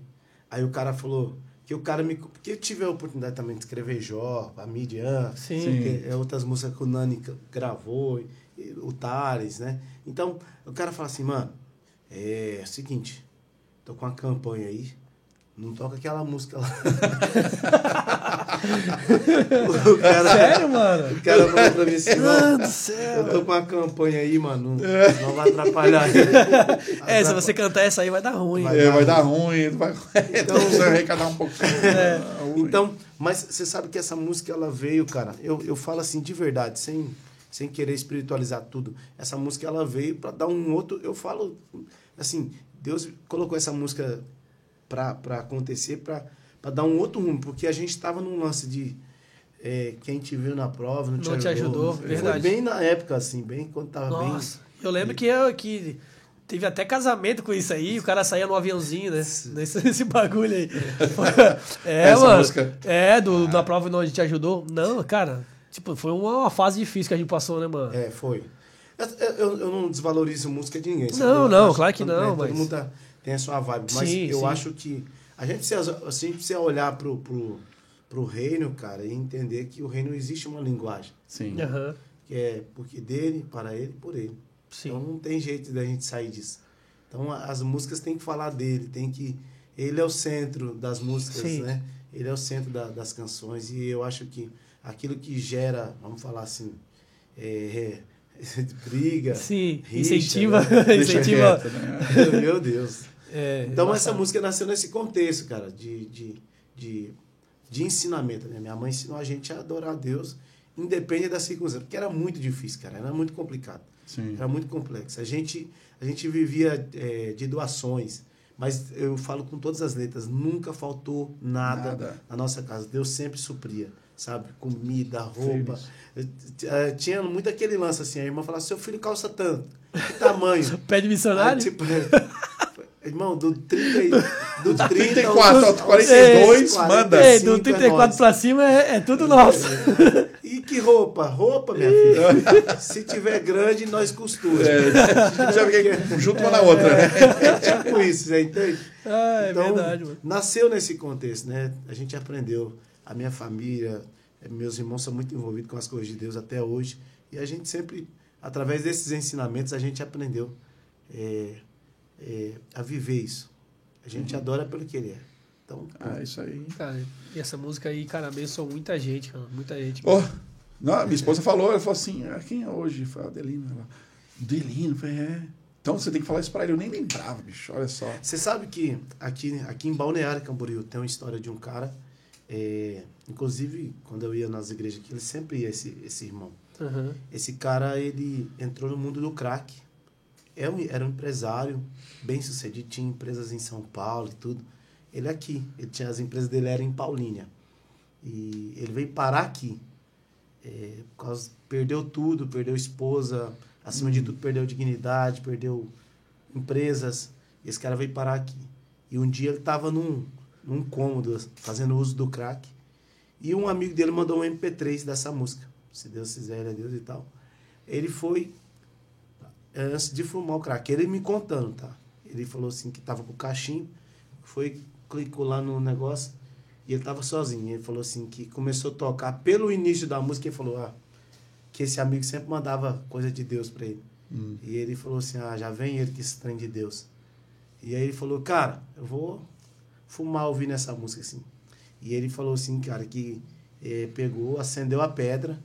Aí o cara falou que o cara me. Porque eu tive a oportunidade também de escrever Jó, a Midian, Sim. que é outras músicas que o Nani gravou, e o Tales, né? Então, o cara fala assim, mano, é, o seguinte, tô com uma campanha aí, não toca aquela música lá. o cara, Sério, mano? o cara falou pra mim assim, Mano mano, do céu. eu tô com uma campanha aí, mano, não, não vai atrapalhar. É, se você cantar essa aí vai dar ruim. Vai É, vai dar ruim. Vai... Então, Então- você vai arrecadar um pouquinho. É. Então, mas você sabe que essa música ela veio, cara. Eu, eu falo assim de verdade, sem, sem querer espiritualizar tudo. Essa música ela veio para dar um outro. Eu falo assim, Deus colocou essa música para acontecer, para dar um outro rumo, porque a gente estava num lance de é, quem te viu na prova não te Não te ajudou. ajudou, Foi verdade. bem na época, assim, bem quando tava Nossa, bem. eu lembro que eu que teve até casamento com isso aí, o cara saía no aviãozinho, né? Nesse, nesse bagulho aí. É, Essa mano. música? É, do, da prova onde a gente ajudou. Não, cara, tipo, foi uma, uma fase difícil que a gente passou, né, mano? É, foi. Eu, eu, eu não desvalorizo música de ninguém. Não, não, claro que todo- não, Todo mas- mundo tá- tem a sua vibe. Mas Sim, eu sim. acho que a gente precisa, precisa olhar pro, pro, pro reino, cara, e entender que o reino existe uma linguagem. Sim. Aham, Que é porque dele, para ele, por ele. sim. Então não tem jeito da gente sair disso. Então as músicas têm que falar dele, tem que. Ele é o centro das músicas, Sim. né? Ele é o centro da- das canções. E eu acho que aquilo que gera, vamos falar assim, é, briga. Sim, rixa, incentiva, né? Incentiva. quieto, né? Meu Deus. É, Então essa música nasceu nesse contexto, cara, de, de, de, de ensinamento. Né? Minha mãe ensinou a gente a adorar a Deus, independente da circunstância, porque era muito difícil, cara, era muito complicado. Sim. Era muito complexo. A gente, a gente vivia é, de doações, mas eu falo com todas as letras, nunca faltou nada, Nada. na nossa casa. Deus sempre supria, sabe? Comida, roupa. Eh, Tinha muito aquele lance assim, a irmã falava, seu filho calça tanto, que tamanho? Pé de missionário? Aí, tipo, irmão, do 30, e- do 30 34 aos- ao 42, aos manda. Ei, do 45 é 34 nós. pra cima é, é tudo nosso. E que roupa? Roupa, minha filha. Se tiver grande, nós costura. Já fiquei junto uma na outra, né? É tipo isso, você entende? Ah, é Então, verdade, mano. Nasceu nesse contexto, né? A gente aprendeu, a minha família, meus irmãos são muito envolvidos com as coisas de Deus até hoje. E a gente sempre, através desses ensinamentos, a gente aprendeu eh, eh, a viver isso. A gente adora pelo que ele é. Então, Ah, isso aí. Cara, e essa música aí, cara, abençoou muita gente, cara. Muita gente. Ó, não, minha esposa falou, ela falou assim, ah, quem é hoje? Foi a Delino. Ela, falei, é. Então você tem que falar isso pra ele. Eu nem lembrava, bicho, olha só. Você sabe que aqui, aqui em Balneário Camboriú tem uma história de um cara, é, inclusive quando eu ia nas igrejas aqui, ele sempre ia esse, esse irmão. Aham. Esse cara, ele entrou no mundo do crack. É um- Era um empresário bem sucedido, tinha empresas em São Paulo e tudo. Ele aqui, ele tinha as empresas dele eram em Paulínia. E ele veio parar aqui. É, por causa, perdeu tudo, perdeu esposa, acima de tudo perdeu dignidade, perdeu empresas. Esse cara veio parar aqui. E um dia ele estava num, num cômodo, fazendo uso do crack. E um amigo dele mandou um MP3 dessa música. Se Deus quiser, ele é Deus e tal. Ele foi, eh, antes de fumar o crack, ele me contando, tá? Ele falou assim que tava com o cachimbo, foi, clicou lá no negócio e ele tava sozinho. Ele falou assim que começou a tocar pelo início da música, ele falou, ah, que esse amigo sempre mandava coisa de Deus para ele. E ele falou assim, ah, já vem ele que esse trem de Deus. E aí ele falou, cara, eu vou fumar ouvindo essa música assim. E ele falou assim, cara, que eh, pegou, acendeu a pedra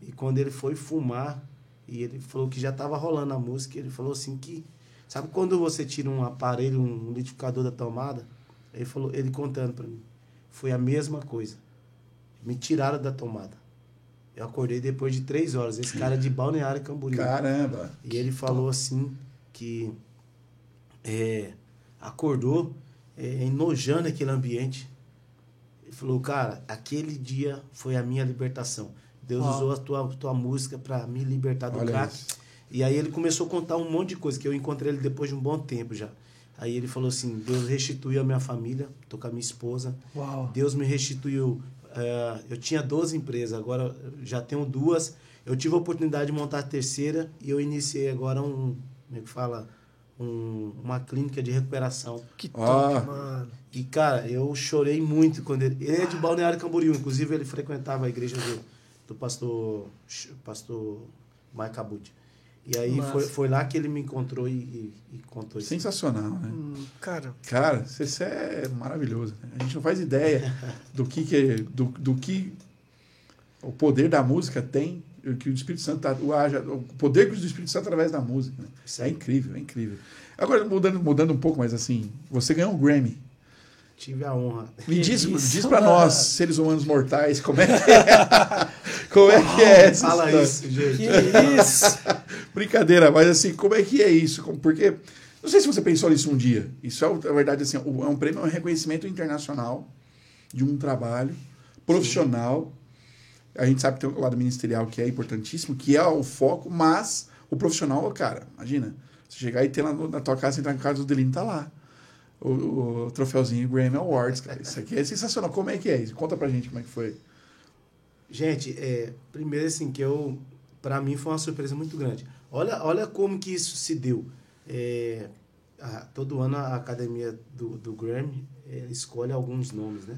e quando ele foi fumar, e ele falou que já estava rolando a música, ele falou assim que sabe quando você tira um aparelho, um liquidificador da tomada? Ele falou, ele contando para mim, foi a mesma coisa. Me tiraram da tomada. Eu acordei depois de três horas. Esse cara é de Balneário Camboriú. Caramba. E ele falou assim que é, acordou é, enojando aquele ambiente. Ele falou, cara, aquele dia foi a minha libertação. Deus Uau. usou a tua, tua música para me libertar do Olha crack. isso. E aí ele começou a contar um monte de coisa, que eu encontrei ele depois de um bom tempo já. Aí ele falou assim, Deus restituiu a minha família, tô com a minha esposa. Uau. Deus me restituiu. eh, eu tinha 12 empresas, agora já tenho duas. Eu tive a oportunidade de montar a terceira e eu iniciei agora um, como é que fala? Um, uma clínica de recuperação. Que top, Ah. mano. E, cara, eu chorei muito quando ele. Ele é de Balneário Camboriú, inclusive ele frequentava a igreja do, do pastor, pastor Mike Abud. E aí foi, foi lá que ele me encontrou e, e, e contou isso. Sensacional, né? Hum, Cara, Cara, você é maravilhoso. né? A gente não faz ideia do que, que do, do que o poder da música tem, que o Espírito Santo tá, o, haja- o poder que o Espírito Santo através da música. né? Isso É incrível, é incrível. Agora mudando, mudando um pouco, mas assim, você ganhou um Grammy. Tive a honra. Me diz, isso, diz para mano. nós, seres humanos mortais, como é que é? como é que é essa Fala história? isso, gente. que isso? Brincadeira, mas assim, como é que é isso? Porque, não sei se você pensou nisso um dia. Isso é, na verdade, assim, é um prêmio, é um reconhecimento internacional de um trabalho profissional. A gente sabe que tem o lado ministerial que é importantíssimo, que é o foco, mas o profissional, cara, imagina, Você chegar e ter lá na tua casa, entrar na casa do Delino, tá lá. O, o troféuzinho Grammy Awards, cara. Isso aqui é sensacional. Como é que é isso? Conta pra gente como é que foi. Gente, é, primeiro assim, que eu, para mim foi uma surpresa muito grande. Olha, olha como que isso se deu. É, a- todo ano a academia do, do Grammy é, escolhe alguns nomes, né?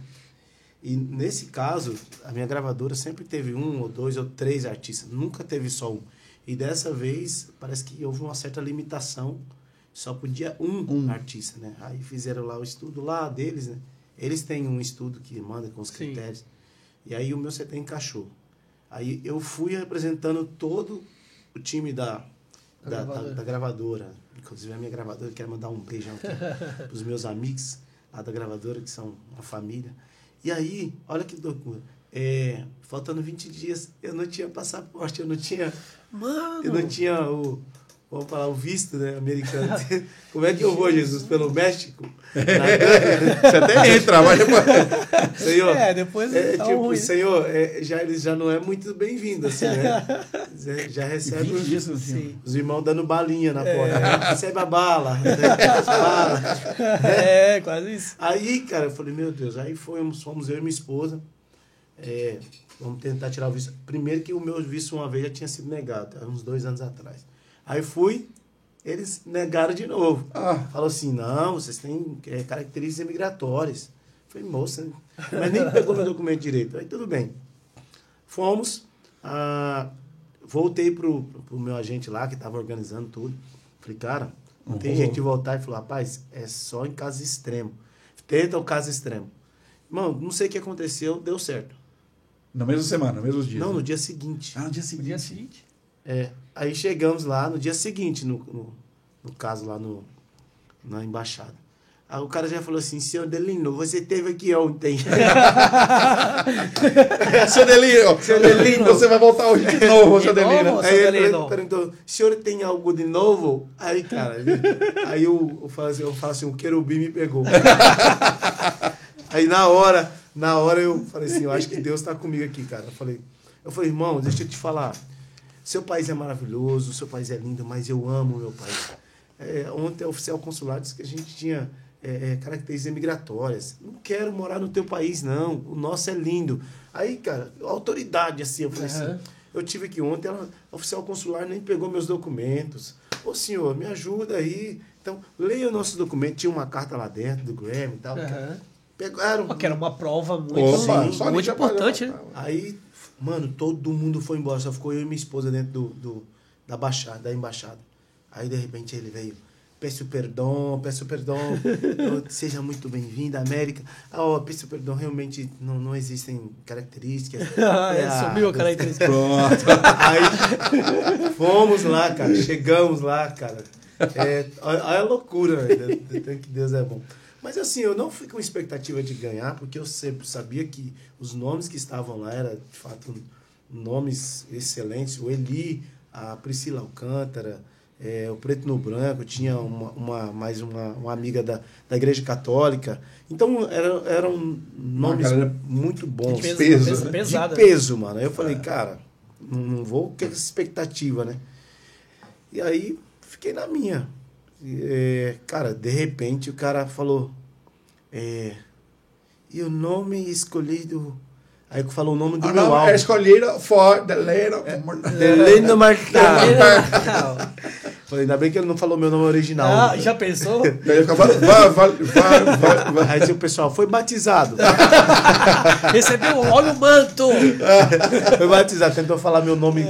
E nesse caso, a minha gravadora sempre teve um ou dois ou três artistas, nunca teve só um. E dessa vez parece que houve uma certa limitação, só podia um, Um. artista, né? Aí fizeram lá o estudo lá deles, né? Eles têm um estudo que manda com os Sim. critérios. E aí o meu CT encaixou. Aí eu fui representando todo o time da, Da da, da- gravadora. da gravadora. Inclusive a minha gravadora, eu quero mandar um beijão aqui para os meus amigos lá da gravadora, que são uma família. E aí, olha que loucura. É, faltando 20 dias, eu não tinha passaporte, eu não tinha, Mano! eu não tinha o, vamos falar, o visto né, americano. Como é que eu vou, Jesus? Pelo México? Na? Você até entra, mas depois. Senhor, É, depois é, tá tipo, ruim. Senhor, é, já, ele já não é muito bem-vindo, assim, né? Já- Já recebe 20 os, dias, não tinha. Sim. os irmãos dando balinha na É. porta. né? Recebe a bala, recebe as balas. É, quase isso. Aí, cara, eu falei, meu Deus, aí fomos, fomos eu e minha esposa. é, vamos tentar tirar o visto. Primeiro que o meu visto uma vez já tinha sido negado, há uns dois anos atrás. Aí fui, eles negaram de novo. Ah, Falou assim, não, vocês têm é, características migratórias. Falei, moça, mas nem pegou meu documento direito. Aí tudo bem. Fomos, ah, voltei pro, pro meu agente lá, que estava organizando tudo. Falei, cara, não tem Uhum. jeito de voltar. Ele falou, rapaz, é só em caso extremo. Tenta o caso extremo. Irmão, não sei o que aconteceu, deu certo. na mesma semana, no mesmo dia. Não, no dia seguinte. Ah, no dia No seguinte. dia seguinte. É, aí chegamos lá no dia seguinte, no, no, no caso lá no, na embaixada. Aí o cara já falou assim, senhor Delino, você teve aqui ontem. Seu Delino, seu Delino, você vai voltar hoje de novo, seu Delino. aí ele Delino. perguntou, senhor tem algo de novo? Aí, cara, aí eu, eu, falo assim, eu falo assim, o querubim me pegou. aí na hora, na hora eu falei assim, eu acho que Deus está comigo aqui, cara. Eu falei, eu falei, irmão, deixa eu te falar. Seu país é maravilhoso, seu país é lindo, mas eu amo o meu país. É, ontem o oficial consular disse que a gente tinha é, é, características migratórias. Não quero morar no teu país, não. O nosso é lindo. Aí, cara, autoridade, assim, eu falei Aham. assim. Eu tive aqui ontem, ela, a oficial consular nem pegou meus documentos. Ô senhor, me ajuda aí. Então, leia o nosso documento. Tinha uma carta lá dentro do Grammy e tal. Aham. Pegaram. Pô, Que era uma prova muito, Opa, sim, muito importante, né? Aí, mano, todo mundo foi embora. Só ficou eu e minha esposa dentro do, do- da, baixada, da embaixada. Aí, de repente, ele veio. Peço perdão, peço perdão. Seja muito bem-vinda, América. Ah, ó, peço perdão, realmente não, não existem características. Ah, é, Ah, sumiu a característica. Pronto. Aí fomos lá, cara. Chegamos lá, cara. É, olha a loucura, velho. Tanto que Deus é bom. Mas assim, eu não fui com expectativa de ganhar, porque eu sempre sabia que os nomes que estavam lá eram, de fato, nomes excelentes. O Eli, a Priscila Alcântara, é, o Preto no Branco, tinha uma, uma- mais uma, uma amiga da, da Igreja Católica. Então, era, eram nomes galera muito bons. Peso, peso, peso, né? pesada. De peso, mano. Aí eu falei, cara, não, não vou com essa expectativa, né? E aí fiquei na minha. É, cara, de repente o cara falou. É, e o nome escolhido. Aí falou o nome do Ah, meu não, álbum. é escolhido for Delino. Deleno Martão. Não. Falei, ainda bem que ele não falou meu nome original. Ah, já pensou? Daí eu ficava, vai, vai, vai. Aí disse o pessoal, foi batizado. Recebeu logo o manto. Foi batizado, tentou falar meu nome.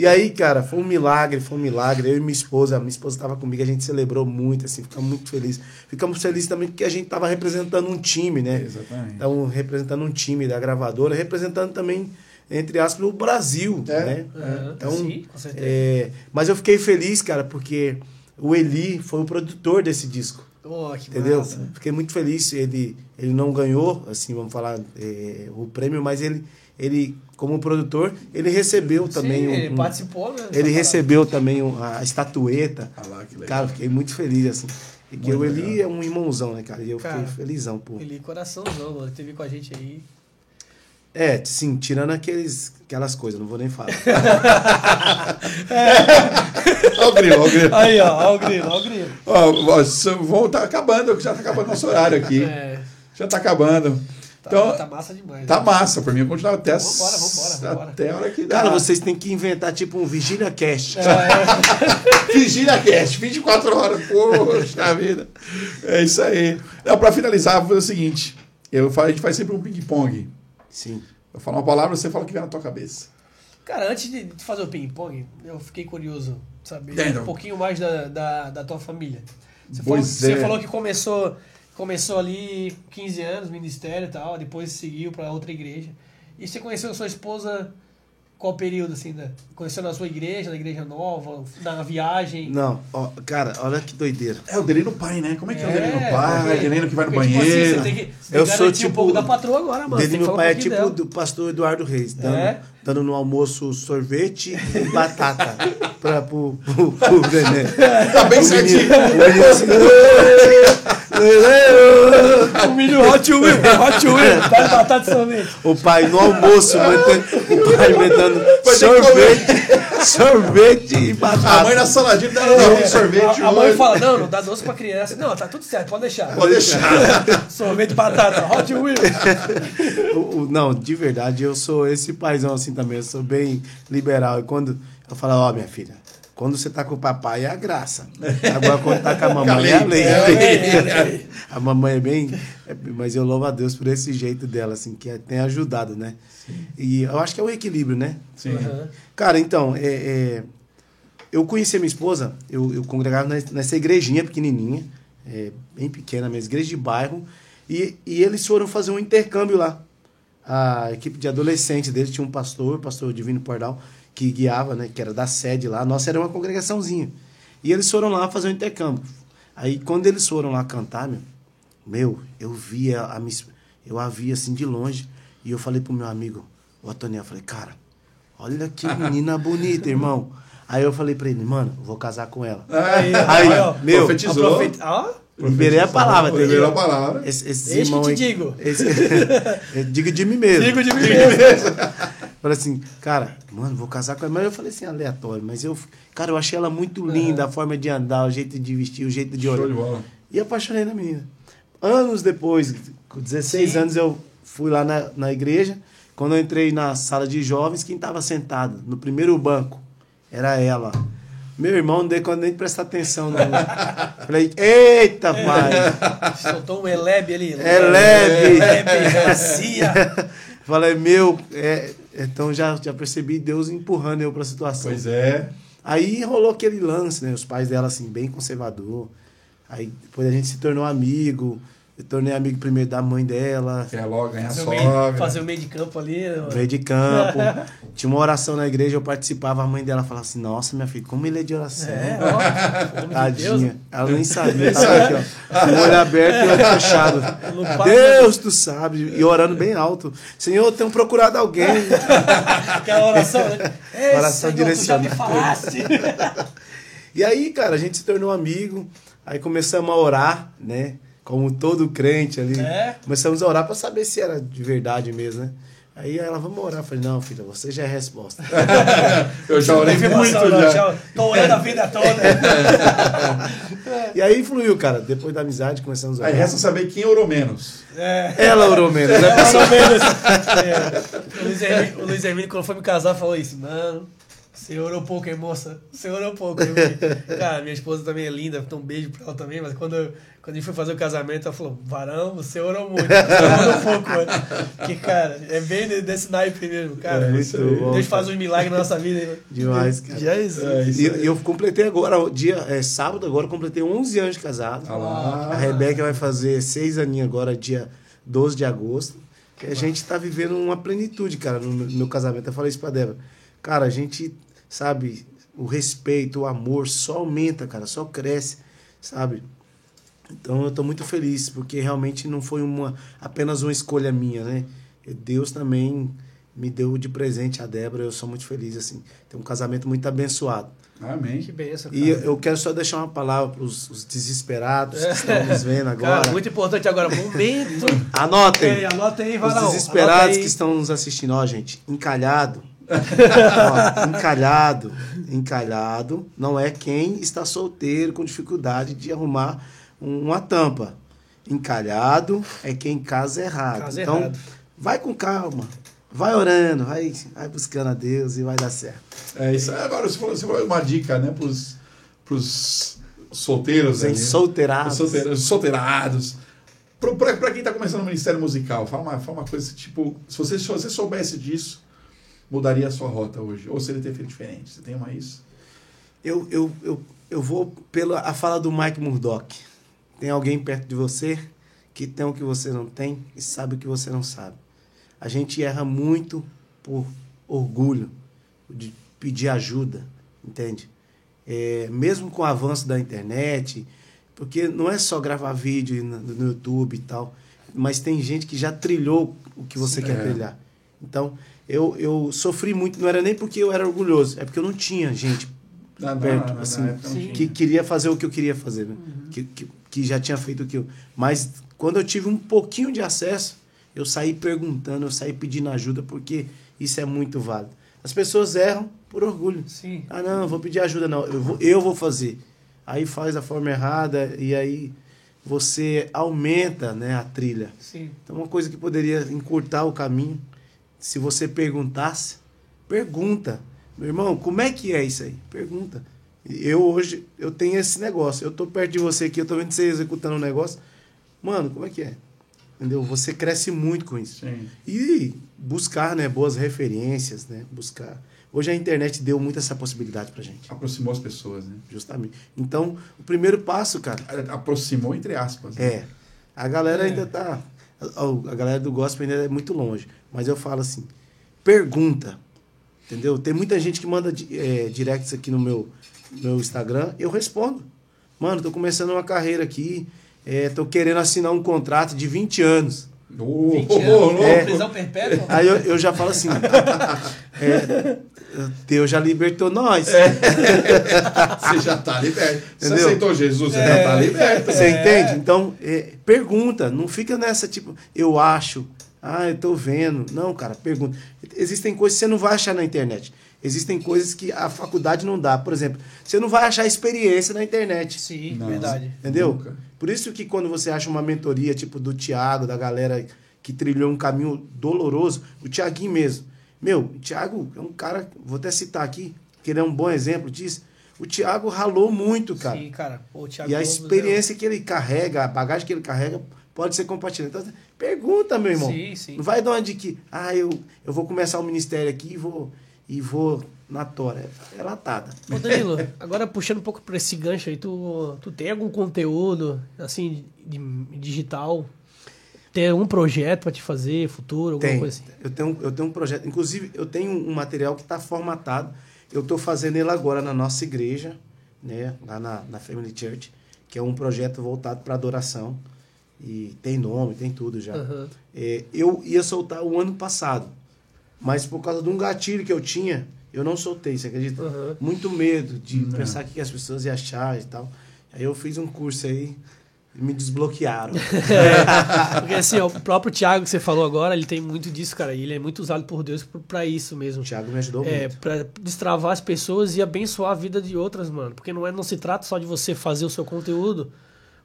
E aí, cara, foi um milagre, foi um milagre. Eu e minha esposa, minha esposa estava comigo, a gente celebrou muito, assim, ficamos muito felizes. Ficamos felizes também porque a gente estava representando um time, né? Exatamente. Estavam representando um time da gravadora, representando também, entre aspas, o Brasil, É, né? Aham, Então, sim, com certeza. é, mas eu fiquei feliz, cara, porque o Eli foi o produtor desse disco. Oh, que Entendeu? massa. Fiquei muito feliz. Ele, ele não ganhou, assim, vamos falar, é, o prêmio, mas ele, ele, como produtor, ele recebeu também. Sim, um- ele participou, né? ele recebeu também um- a estatueta. Ah lá, que legal. Cara, fiquei muito feliz, assim. E que o Eli é um irmãozão, né, cara? E eu Cara, fiquei felizão, pô. Ele coraçãozão, mano. Ele teve com a gente aí. É, sim, tirando aqueles, aquelas coisas, não vou nem falar. Olha o grilo, olha o grilo. Aí, ó, ó o grilo, ó o grilo. Ó, ó, vamos tá acabando, já tá acabando nosso horário aqui. É, Já tá acabando. Tá, Então, tá massa demais. tá né? massa. Pra mim, eu continuar até, Vambora, vambora, vambora. até a hora que dá. Cara, vocês têm que inventar tipo um Vigília Cast. Vigília Cast, 24 horas. Poxa vida. É isso aí. Não, pra finalizar, vou fazer o seguinte. Eu, a gente faz sempre um ping-pong. Sim. Eu falo uma palavra, você fala o que vem na tua cabeça. Cara, antes de fazer o ping-pong, eu fiquei curioso saber Dentro. um pouquinho mais da, da, da tua família. Você, Pois falou, é. você falou que começou, começou ali 15 anos, ministério e tal, depois seguiu para outra igreja. E você conheceu a sua esposa qual período, assim, né? Conheceu na sua igreja, na igreja nova, na viagem? Não, ó, cara, olha que doideira. É o delírio no pai, né? Como é que é, o É, delírio no pai? porque- Delírio que vai no porque, tipo banheiro. assim, você tem que, você Eu sou garantir um tipo- pouco da patroa agora, mano. Meu falar pai um é tipo dela. do pastor Eduardo Reis, dando, É? dando no almoço sorvete e batata pra, pro, pro, pro neném. Tá bem certinho. o milho Hot Wheel, Hot Wheel, tá de batata e sorvete. o pai no almoço, metendo, o pai que sorvete, sorvete e batata. A mãe na saladinha tá dando sorvete A, a mãe fala, não, não dá doce pra criança. Não, tá tudo certo, pode deixar. Pode deixar. Sorvete batata, Hot Wheel. Não, de verdade, eu sou esse paizão assim também. Eu sou bem liberal. E quando eu falo, ó, minha filha, quando você tá com o papai é a graça. Agora quando tá com a mamãe é a lei. É a lei, é a mamãe é bem. é- mas eu louvo a Deus por esse jeito dela, assim, que tem ajudado, né? E eu acho que é o equilíbrio, né? Sim. Aham. Cara, então, é, é, eu conheci a minha esposa, eu, eu congregava nessa- igrejinha pequenininha, é, bem pequena mesmo, igreja de bairro, e, e eles foram fazer um intercâmbio lá. A equipe de adolescentes deles tinha um pastor, o pastor Divino Pardal, que guiava, né, que era da sede lá. Nossa, era uma congregaçãozinha. E eles foram lá fazer um intercâmbio. Aí, quando eles foram lá cantar, meu, meu eu via a minha, es- eu a vi assim de longe, e eu falei pro meu amigo, o Antônio, eu falei, cara, Olha que menina bonita, irmão. Aí eu falei pra ele, mano, vou casar com ela. Aí, Aí, ó, meu, profetizou. Aproveita. Ó, liberei a palavra. Liberou a palavra. Esse, esse que irmão te aí- digo. Esse, digo de mim mesmo. digo de mim mesmo. Falei assim, cara, mano, vou casar com ela. Mas eu falei assim, aleatório. Mas eu, cara, eu achei ela muito linda, a forma de andar, o jeito de vestir, o jeito de Show olhar. de bola. E apaixonei na menina. Anos depois, com 16 Sim. anos, eu fui lá na, na igreja. Quando eu entrei na sala de jovens, quem estava sentado no primeiro banco era ela. Meu irmão não deu conta nem de prestar atenção. Não. Falei, eita, pai! Soltou um Eleb ali. É leve. Eleb, Garcia. Falei, meu, é, então já, já percebi Deus empurrando eu para a situação. Pois é. Aí rolou aquele lance, né? Os pais dela, assim, bem conservador. Aí depois a gente se tornou amigo. Eu tornei amigo primeiro da mãe dela, Quer logo ganhar Fazer o, meio, sogra. fazer o meio de campo ali. né, mano? veio de campo. Tinha uma oração na igreja, eu participava. A mãe dela falava assim: Nossa, minha filha, como ele é de oração. É, ó. nome de Tadinha. Ela nem sabia. Tava aqui, ó. Com o olho aberto e o olho fechado. Deus, tu sabe. E orando bem alto. Senhor, eu tenho procurado alguém. Aquela oração, né? Ei, Oração Senhor, direcionada. E aí, cara, a gente se tornou amigo. Aí começamos a orar, né? Como todo crente ali. É. Começamos a orar pra saber se era de verdade mesmo, né? Aí ela, vamos orar. Eu falei, não, filha, você já é a resposta. Eu já orei muito já. já. Tô orando a vida toda. e aí fluiu, cara. Depois da amizade, começamos a Aí orar. resta saber quem orou menos. É. Ela orou menos, né? Mais ou menos. É. O Luiz Hermínio, o Luiz Hermínio, quando foi me casar, falou isso. Mano, você orou pouco, hein, moça? Você orou pouco, hein? Cara, minha esposa também é linda, então um beijo pra ela também. Mas quando, eu- quando a gente foi fazer o casamento, ela falou: Varão, você orou muito. Você orou pouco, mano. Que, cara, é bem de- desse naipe mesmo, cara. É Muito bom. Deus faz um milagre na nossa vida. hein? Demais, cara. Já é isso. É isso E eu completei agora, dia, é sábado agora, eu completei 11 anos de casado. Ah. A Rebeca vai fazer seis aninhos agora, dia 12 de agosto. Que a gente tá vivendo uma plenitude, cara, no meu- no meu casamento. Eu falei isso pra Débora. Cara, a gente, sabe, o respeito, o amor só aumenta, cara, só cresce, sabe? Então eu tô muito feliz, porque realmente não foi uma apenas uma escolha minha, né? Deus também me deu de presente a Débora. Eu sou muito feliz, assim. Tem um casamento muito abençoado. Amém. Que benção, cara. E eu quero só deixar uma palavra para os desesperados que estão nos vendo agora. Cara, muito importante agora. Momento. Anotem. Ei, anota aí, Os desesperados aí. que estão nos assistindo, ó, gente, encalhado. Ó, encalhado, encalhado não é quem está solteiro com dificuldade de arrumar um- uma tampa. Encalhado é quem casa errado. Casa então, errado. vai com calma, vai orando, vai, vai buscando a Deus e vai dar certo. É isso. Agora você falou, você falou uma dica, né, pros, pros solteiros né? solteirados. Os solteirados, os solteirados. Pra quem tá começando no Ministério Musical, fala uma, fala uma coisa tipo, se você, se você soubesse disso, mudaria a sua rota hoje? Ou seria ter feito diferente? Você tem uma isso? Eu, eu, eu, eu vou pela a fala do Mike Murdock. Tem alguém perto de você que tem o que você não tem e sabe o que você não sabe. A gente erra muito por orgulho, de pedir ajuda, entende? É, mesmo com o avanço da internet, porque não é só gravar vídeo no, no YouTube e tal, mas tem gente que já trilhou o que você Sim, quer é. trilhar. Então, eu, eu sofri muito, não era nem porque eu era orgulhoso, é porque eu não tinha gente Na, na- perto, na- assim, sim. tinha. que queria fazer o que eu queria fazer, né? que, que, que já tinha feito aquilo. Mas quando eu tive um pouquinho de acesso, eu saí perguntando, eu saí pedindo ajuda, porque isso é muito válido. As pessoas erram por orgulho. Sim. Ah, não, vou pedir ajuda, não. Eu vou, eu vou fazer. Aí faz da forma errada e aí você aumenta né, a trilha. Sim. Então, uma coisa que poderia encurtar o caminho, se você perguntasse, pergunta. Meu irmão, como é que é isso aí? Pergunta. Eu hoje, eu tenho esse negócio. Eu tô perto de você aqui, eu tô vendo você executando um negócio. Mano, como é que é? Entendeu? Você cresce muito com isso. Sim. E buscar, né, boas referências, né? Buscar. Hoje a internet deu muito essa possibilidade pra gente, Aproximou as pessoas, né? justamente. Então, o primeiro passo, cara, Aproximou entre aspas. né? é. A galera É. ainda tá. A, galera do gospel ainda é muito longe. Mas eu falo assim: pergunta. Entendeu? Tem muita gente que manda é, directs aqui no meu, meu Instagram. Eu respondo. Mano, tô começando uma carreira aqui. É, tô querendo assinar um contrato de 20 anos. Ô, 20 ô, anos, louco. É. prisão perpétua? Aí eu, eu já falo assim: é, Deus já libertou nós. Você já tá liberto. Você Entendeu? aceitou Jesus, você já tá liberto. Você entende? Então, é, pergunta. Não fica nessa tipo, eu acho. Ah, eu tô vendo. Não, cara, pergunta. Existem coisas que você não vai achar na internet. Existem coisas que a faculdade não dá. Por exemplo, você não vai achar experiência na internet. Sim, Não. verdade. Entendeu? Nunca. Por isso que quando você acha uma mentoria, tipo do Tiago, da galera que trilhou um caminho doloroso, o Tiaguinho mesmo. Meu, o Tiago é um cara, vou até citar aqui, que ele é um bom exemplo disso. O Tiago ralou muito, cara. Sim, cara. Pô, o Thiago E a Gomes experiência que ele carrega, a bagagem que ele carrega, pode ser compartilhada. Então, pergunta, meu é- irmão. Sim, sim. Não vai dar uma de que, ah, eu, eu vou começar o ministério aqui e vou, e vou na tora. É latada. Ô Danilo, agora puxando um pouco pra esse gancho aí, tu, tu tem algum conteúdo, assim, de, digital? Tem algum projeto pra te fazer, futuro, alguma Tem. coisa assim? Eu tenho, eu tenho um projeto. Inclusive, eu tenho um material que está formatado. Eu estou fazendo ele agora na nossa igreja, né? lá na, na Family Church, que é um projeto voltado para adoração. E tem nome, tem tudo já. Aham. É, eu ia soltar o ano passado, mas por causa de um gatilho que eu tinha, eu não soltei, você acredita? Aham. Muito medo de Não. pensar o que as pessoas iam achar e tal. Aí eu fiz um curso aí e me desbloquearam. Porque assim, ó, o próprio Thiago que você falou agora, ele tem muito disso, cara. e Ele é muito usado por Deus pra- pra isso mesmo. o Thiago me ajudou É, muito. pra destravar as pessoas e abençoar a vida de outras, mano. Porque não, é, não se trata só de você fazer o seu conteúdo,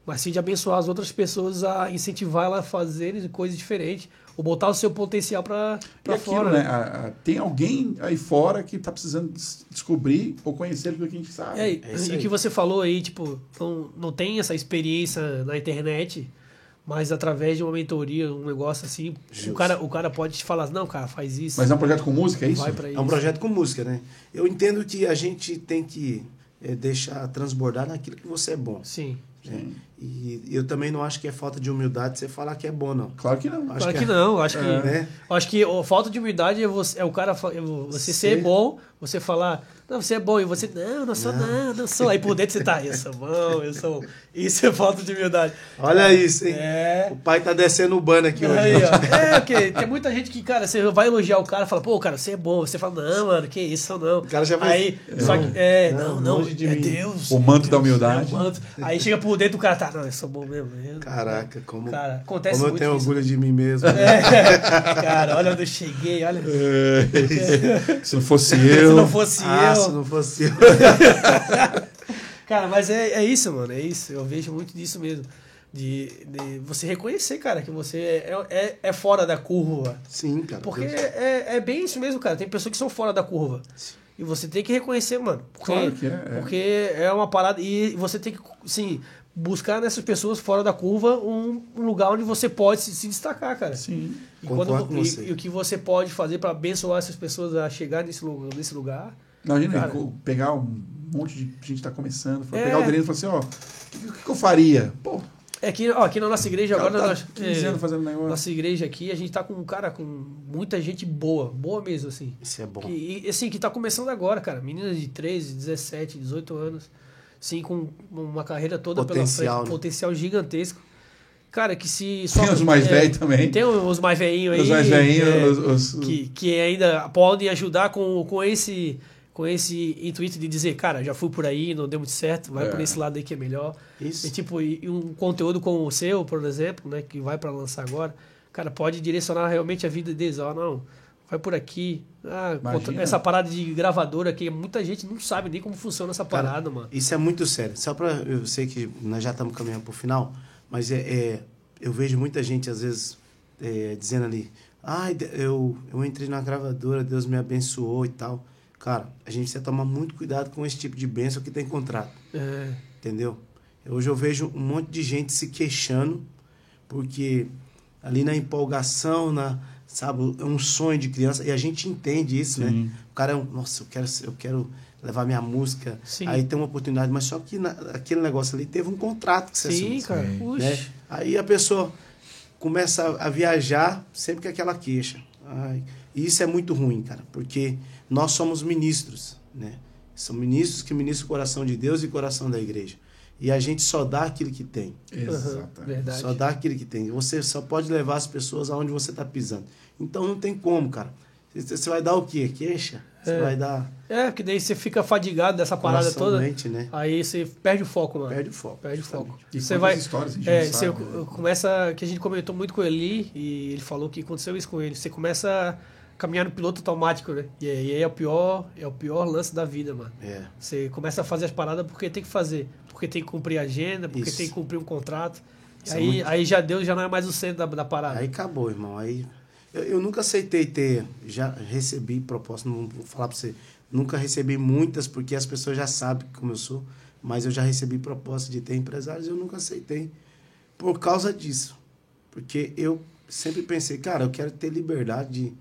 mas sim de abençoar as outras pessoas a incentivar elas a fazerem coisas diferentes. Ou botar o seu potencial pra, E pra aquilo, fora, né? né? a- a- tem alguém aí fora que tá precisando des- descobrir ou conhecer aquilo que a gente sabe. É, e É e o aí. que você falou aí, tipo, não, não tem essa experiência na internet, mas através de uma mentoria, um negócio assim, o cara, o cara pode te falar, não, cara, faz isso. Mas é um projeto com música, é isso? Vai pra isso. É um projeto com música, né? Eu entendo que a gente tem que é, deixar transbordar naquilo que você é bom. Sim. né? E eu também não acho que é falta de humildade você falar que é bom, não. Claro que não. Acho Claro que que, é- não, acho que. né? Acho que a falta de humildade é, você, é o cara é você ser Ser- bom, você falar, não, você é bom, e você, não, não sou, não, não sou. Aí por dentro você tá, eu sou bom, eu sou. Isso é falta de humildade. Olha isso, hein? É. O pai tá descendo o ban aqui hoje. Aí, né? ó. É, porque tem muita gente que, cara, você vai elogiar o cara e fala, pô, cara, você é bom. Você fala, não, mano, que isso, não. O cara já vai- Aí, só que, é, não, não, não, é mim. Deus. O é manto da Deus, humildade. é o manto. Aí chega por dentro o cara, tá, não, eu sou bom mesmo. Caraca, como, Cara, acontece como eu tenho isso. orgulho de mim mesmo. É, cara, olha onde eu cheguei, olha. É. Se não fosse Se eu. não fosse ah, eu. se não fosse eu. Cara, mas é, é isso, mano, é isso. Eu vejo muito disso mesmo. De, de você reconhecer, cara, que você é, é, é fora da curva. Sim, cara. Porque é, é bem isso mesmo, cara. Tem pessoas que são fora da curva. E você tem que reconhecer, mano. Porque, Claro que é, é. Porque é uma parada. E você tem que, sim, buscar nessas pessoas fora da curva um, um lugar onde você pode se, se destacar, cara. Sim. E, quando, com e- você. e o que você pode fazer para abençoar essas pessoas a chegar nesse, lu- nesse lugar. Imagina Cara. pegar um monte de gente que tá começando, É. pegar o Delino e falar assim, ó, o que, que eu faria? Pô, É que, ó, aqui na nossa igreja agora. tá nós, 15 é, fazendo negócio. Nossa igreja aqui, a gente tá com um cara com muita gente boa, boa mesmo, assim. Isso é bom. Que, e, assim, que tá começando agora, cara. Meninas de 13, 17, 18 anos. Sim, com uma carreira toda Potencial, pela frente, né? potencial gigantesco. Cara, que se. Tem os mais é, velhos também. Tem os mais velhinhos aí. Os mais velhinhos, é, os- os- que, que ainda podem ajudar com, com esse com esse intuito de dizer, cara, já fui por aí, não deu muito certo, vai É. por esse lado aí que é melhor. Isso. E tipo, e, e um conteúdo como o seu, por exemplo, né, que vai para lançar agora, cara, pode direcionar realmente a vida deles, ó, não, vai por aqui. Ah, essa parada de gravadora aqui, muita gente não sabe nem como funciona essa Cara, parada, mano. Isso é muito sério. Só para eu sei que nós já estamos caminhando para o final, mas é, é- eu vejo muita gente às vezes é, dizendo ali, ai, de- eu eu entrei na gravadora, Deus me abençoou e tal. Cara, a gente precisa tomar muito cuidado com esse tipo de bênção que tem contrato, É, entendeu? Hoje eu vejo um monte de gente se queixando porque ali na empolgação, na sabe, é um sonho de criança e a gente entende isso, né? Sim. O cara é um, nossa, eu quero, eu quero levar minha música, Sim. aí tem uma oportunidade, mas só que na, aquele negócio ali teve um contrato que você sim, assinou, cara. Né? Aí a pessoa começa a, a viajar sempre com aquela queixa. Ai, e isso é muito ruim, cara, porque nós somos ministros, né? São ministros que ministram o coração de Deus e o coração da igreja. E a gente só dá aquilo que tem. Exatamente. verdade. Só dá aquilo que tem. Você só pode levar as pessoas aonde você está pisando. Então não tem como, cara. Você vai dar o quê? Queixa? Você É. vai dar É, porque daí você fica fadigado dessa parada toda. né? Aí você perde o foco, mano. Perde o foco. Perde o foco. E Você vai. histórias a gente É, você sabe, né? começa. Que a gente comentou muito com ele e ele falou que aconteceu isso com ele. Você começa a caminhar no piloto automático, né? E aí é o pior, é o pior lance da vida, mano. É. Você começa a fazer as paradas porque tem que fazer. Porque tem que cumprir a agenda, porque Isso. tem que cumprir um contrato. E é aí, muito- aí já Deus já não é mais o centro da, da parada. Aí acabou, irmão. Aí eu, eu nunca aceitei ter, já recebi propostas, não vou falar pra você, nunca recebi muitas porque as pessoas já sabem como eu sou, mas eu já recebi propostas de ter empresários, eu nunca aceitei por causa disso. Porque eu sempre pensei, cara, eu quero ter liberdade de,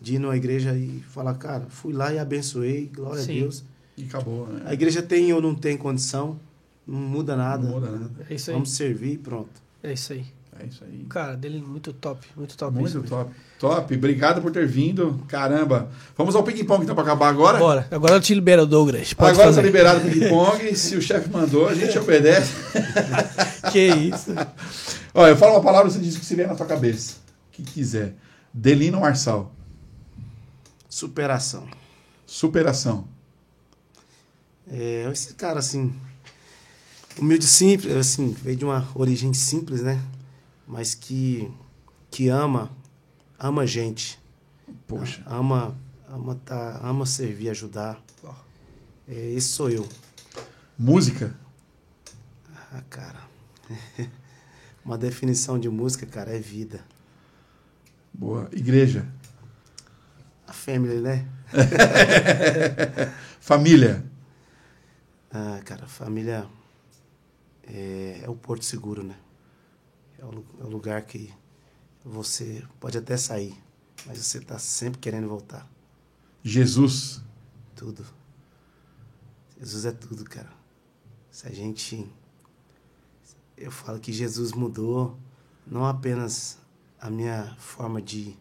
de ir numa igreja e falar, cara, fui lá e abençoei, glória Sim. a Deus. E acabou, né? A igreja tem ou não tem condição, não muda nada. Não muda nada. É isso aí. Vamos servir e pronto. É isso aí. É isso aí. Cara, dele muito top. Muito top. Muito isso mesmo. top. Top. Obrigado por ter vindo. Caramba. Vamos ao ping-pong que tá pra acabar agora. Bora. Agora eu te libero, Douglas. Pode agora tá fazer. liberado o ping-pong. Se o chefe mandou, a gente obedece. Que isso. Olha, eu falo uma palavra, você diz o que se vier na tua cabeça. O que quiser. Delino Marçal. Superação. Superação. É, esse cara, assim, humilde, simples, assim, veio de uma origem simples, né? Mas que, que ama, ama gente. Poxa. Ama, ama, tá, ama servir, ajudar. É, esse sou eu. Música. Ah, cara. uma definição de música, cara, é vida. Boa. Igreja. A family, né? Família. Ah, cara, família é, é o porto seguro, né? É o, é lugar que você pode até sair, mas você tá sempre querendo voltar. Jesus. Tudo. Jesus é tudo, cara. Se a gente eu falo que Jesus mudou não apenas a minha forma de,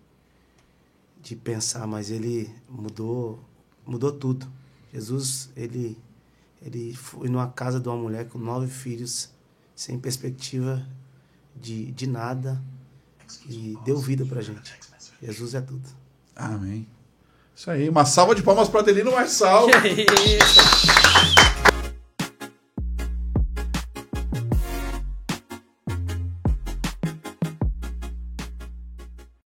de pensar, mas ele mudou mudou tudo. Jesus, ele, ele foi numa casa de uma mulher com nove filhos, sem perspectiva de, de nada, e deu vida pra gente. Jesus é tudo. Amém. Isso aí. Uma salva de palmas para Adelino Marçal. Que isso?